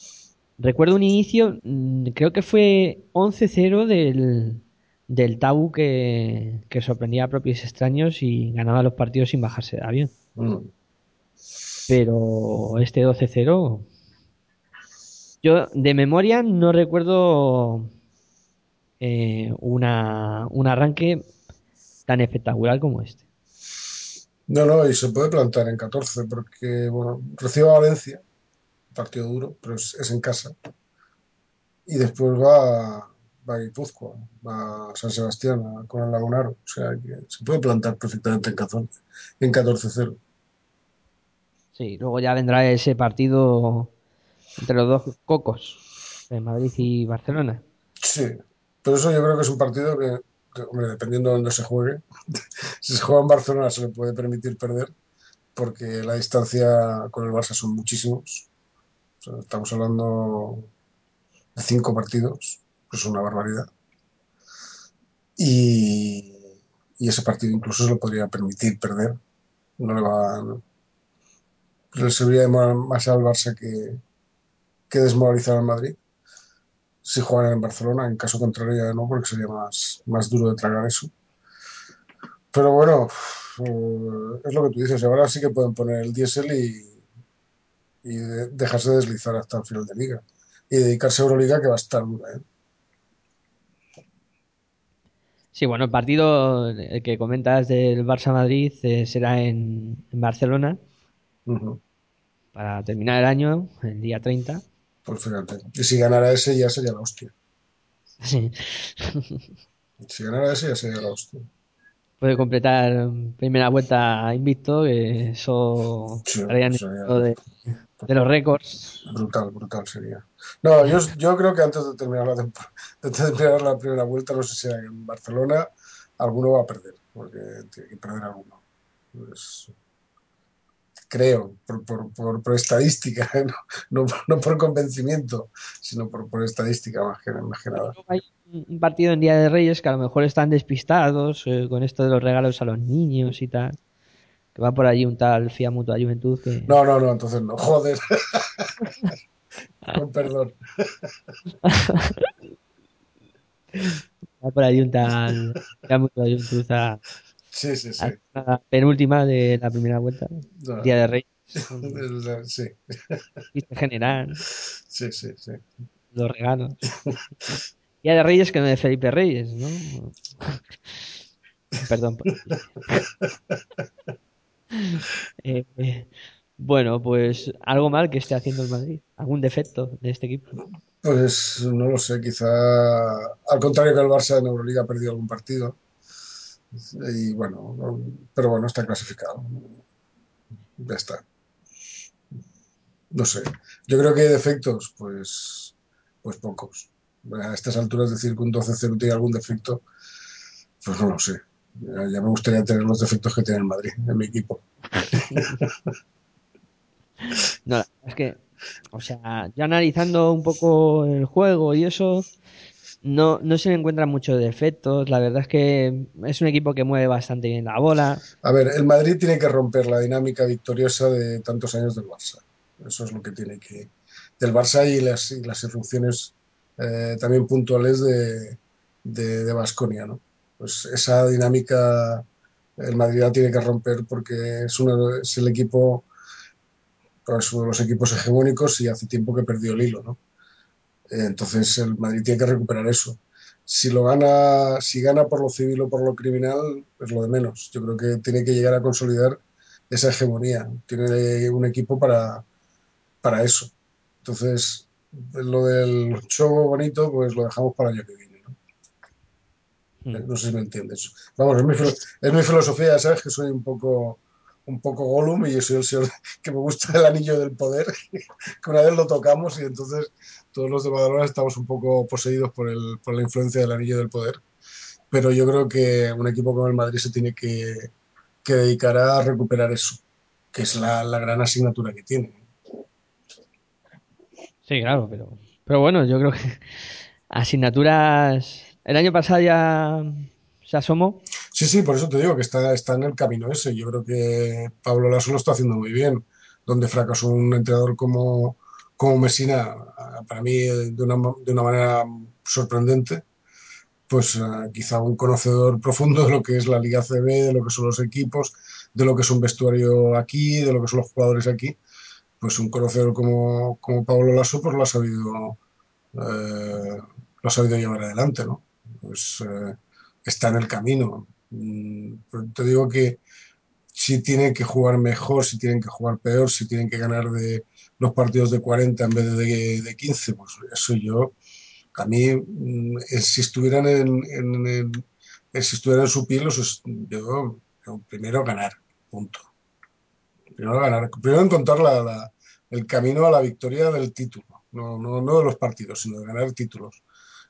Recuerdo un inicio, mm, creo que fue 11-0 del, del Tau que, que sorprendía a propios extraños y ganaba los partidos sin bajarse de avión. Mm. Pero este 12-0, yo de memoria no recuerdo eh, una, un arranque tan espectacular como este. No, no, y se puede plantar en 14, porque, bueno, recibe a Valencia, partido duro, pero es, es en casa. Y después va, va a Guipúzcoa, va a San Sebastián a- con el Lagunaro. O sea que se puede plantar perfectamente en 14, en 14-0. Sí, luego ya vendrá ese partido entre los dos cocos, de Madrid y Barcelona. Sí, pero eso yo creo que es un partido que, hombre, dependiendo de dónde se juegue, si se juega en Barcelona se le puede permitir perder, porque la distancia con el Barça son muchísimos. Estamos hablando de cinco partidos, que es una barbaridad. Y, y ese partido incluso se lo podría permitir perder. No le va. no- le serviría más al Barça que, que desmoralizar al Madrid. Si juegan en Barcelona, en caso contrario ya no, porque sería más, más duro de tragar eso. Pero bueno, eh, es lo que tú dices. Ahora sí que pueden poner el diésel y, y de- dejarse deslizar hasta el final de liga. Y dedicarse a Euroliga, que va a estar dura, ¿eh? Sí, bueno, el partido eh, que comentas del Barça-Madrid eh, será en, en Barcelona para terminar el año, el día 30. Pues fíjate. Y si ganara ese, ya sería la hostia. Sí. Si ganara ese, ya sería la hostia. Puede completar primera vuelta invicto, que eso Sí, el sería- de, de los récords. Brutal, brutal sería. No, yo, yo creo que antes de terminar la de terminar la primera vuelta, no sé si en Barcelona alguno va a perder, porque tiene que perder alguno. Pues, creo, por, por, por, por estadística, ¿eh? no, no, no por convencimiento, sino por, por estadística más que, más que nada. Hay un un partido en Día de Reyes que a lo mejor están despistados eh, con esto de los regalos a los niños y tal. Que va por allí un tal Fia Mutua Juventud que No, no, no, entonces no, joder. Con perdón. va por allí un tal Fia Mutua Juventud a, Sí, sí, sí. a la penúltima de la primera vuelta. No, Día de Reyes. Sí, Viste general, sí, sí, sí. los regalos. Día de Reyes que no de Felipe Reyes, ¿no? Perdón. Eh, eh, bueno, pues algo mal que esté haciendo el Madrid. ¿Algún defecto de este equipo? Pues no lo sé, quizá al contrario que el Barça en Euroliga ha perdido algún partido. Y bueno, no- pero bueno, está clasificado. Ya está. No sé. Yo creo que hay defectos, pues, pues pocos. A estas alturas decir que un 12-0 tiene algún defecto, pues no lo sé. Ya, me gustaría tener los defectos que tiene el Madrid en mi equipo. Es que O sea, ya analizando un poco el juego y eso, no, no se le encuentran muchos defectos. La verdad es que es un equipo que mueve bastante bien la bola. A ver, el Madrid tiene que romper la dinámica victoriosa de tantos años del Barça. Eso es lo que tiene que. del Barça y las, y las irrupciones eh, también puntuales de de, Baskonia, ¿no? Pues esa dinámica el Madrid la tiene que romper porque es, es el equipo, pues uno de los equipos hegemónicos y hace tiempo que perdió el hilo, ¿no? Entonces el Madrid tiene que recuperar eso. Si lo gana, si gana por lo civil o por lo criminal, es lo de menos. Yo creo que tiene que llegar a consolidar esa hegemonía. Tiene un equipo para, para eso. Entonces, lo del show bonito, pues lo dejamos para el año que viene. ¿no? Mm. No sé si me entiendes. Vamos, es mi, es mi filosofía, ya sabes que soy un poco, un poco Gollum y yo soy el señor que me gusta el anillo del poder, que una vez lo tocamos y entonces todos los de Badalona estamos un poco poseídos por, el, por la influencia del anillo del poder. Pero yo creo que un equipo como el Madrid se tiene que, que dedicar a recuperar eso, que es la, la gran asignatura que tiene. Sí, claro, pero, pero bueno, yo creo que asignaturas. El año pasado ya se asomó. Sí, sí, por eso te digo que está, está en el camino ese. Yo creo que Pablo Lasso lo está haciendo muy bien. Donde fracasó un entrenador como, como Messina, ah, para mí eh, de una, de una manera sorprendente, pues ah, quizá un conocedor profundo de lo que es la Liga CB, de lo que son los equipos, de lo que es un vestuario aquí, de lo que son los jugadores aquí. Pues un conocedor como, como Pablo Lasso, pues lo ha sabido, eh, lo ha sabido llevar adelante, ¿no? Pues eh, está en el camino. Mm, pero te digo que si tienen que jugar mejor, si tienen que jugar peor, si tienen que ganar de los partidos de 40 en vez de, de 15, pues eso yo, a mí, mm, si estuvieran en, si estuvieran en su piel, yo, primero ganar, punto. Primero ganar, primero encontrar el camino a la victoria del título, no, no, no de los partidos, sino de ganar títulos.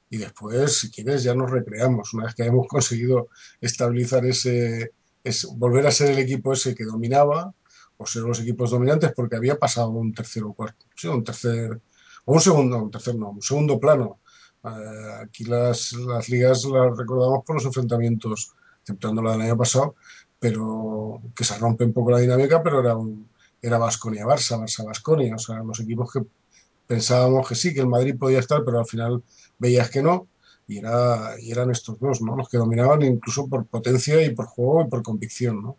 Y después, si quieres, ya nos recreamos. Una vez que hayamos conseguido estabilizar ese, ese- volver a ser el equipo ese que dominaba, o ser los equipos dominantes, porque había pasado un tercer o cuarto, sí, un tercer, o un segundo, un tercer no, un segundo plano. Eh, aquí las, las ligas las recordamos por los enfrentamientos, exceptuando la del año pasado, pero que se rompe un poco la dinámica, pero era un, era Baskonia-Barça, Barça-Baskonia, o sea, los equipos que pensábamos que sí, que el Madrid podía estar, pero al final veías que no, y, era, y eran estos dos, ¿no? Los que dominaban incluso por potencia y por juego y por convicción, ¿no?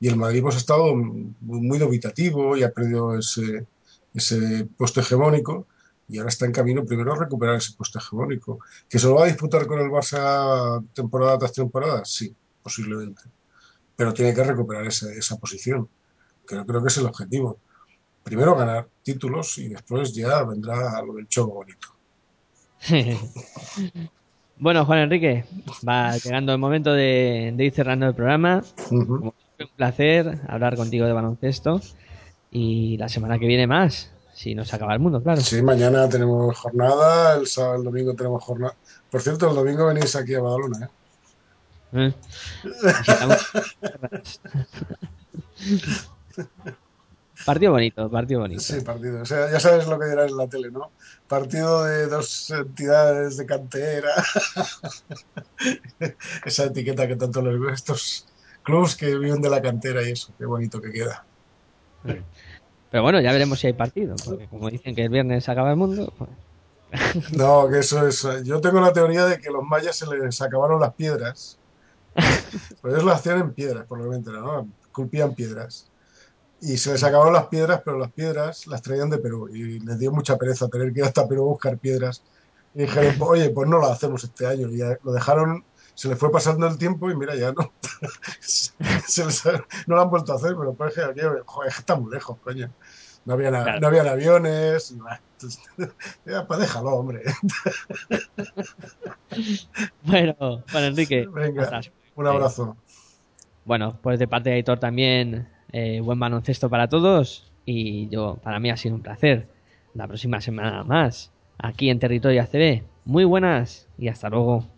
Y el Madrid pues ha estado muy dubitativo y ha perdido ese, ese puesto hegemónico y ahora está en camino primero a recuperar ese puesto hegemónico. ¿Que se lo va a disputar con el Barça temporada tras temporada? Sí, posiblemente. Pero tiene que recuperar esa, esa posición. Creo, creo que es el objetivo. Primero ganar títulos y después ya vendrá lo del choco bonito. Bueno, Juan Enrique, va llegando el momento de, de ir cerrando el programa. Como un placer hablar contigo de baloncesto. Y la semana que viene más, si nos acaba el mundo, claro. Sí, mañana tenemos jornada, el sábado, el domingo tenemos jornada. Por cierto, el domingo venís aquí a Badalona, ¿eh? ¿Eh? Partido bonito, partido bonito. Sí, partido. O sea, ya sabes lo que dirán en la tele, ¿no? Partido de dos entidades de cantera. Esa etiqueta que tanto les gusta. Estos clubs que viven de la cantera y eso. Qué bonito que queda. Pero bueno, ya veremos si hay partido, porque como dicen que el viernes se acaba el mundo, pues, No, que eso es. Yo tengo la teoría de que los mayas se les acabaron las piedras. Pues ellos lo hacían en piedras, menos, ¿no? Culpían piedras. Y se les acabaron las piedras, pero las piedras las traían de Perú. Y les dio mucha pereza tener que ir hasta Perú a buscar piedras. Y dijeron, oye, pues no lo hacemos este año. Y lo dejaron, se les fue pasando el tiempo y mira, ya no. se les, no lo han vuelto a hacer, pero pues que aquí, joder, está muy lejos, coño. No habían, Claro. no habían aviones. Ya, pues déjalo, hombre. bueno, Enrique, Venga, un abrazo. Bueno, pues de parte de Aitor también, eh, buen baloncesto para todos y yo, para mí ha sido un placer. La próxima semana más, aquí en Territorio ACB. Muy buenas y hasta luego.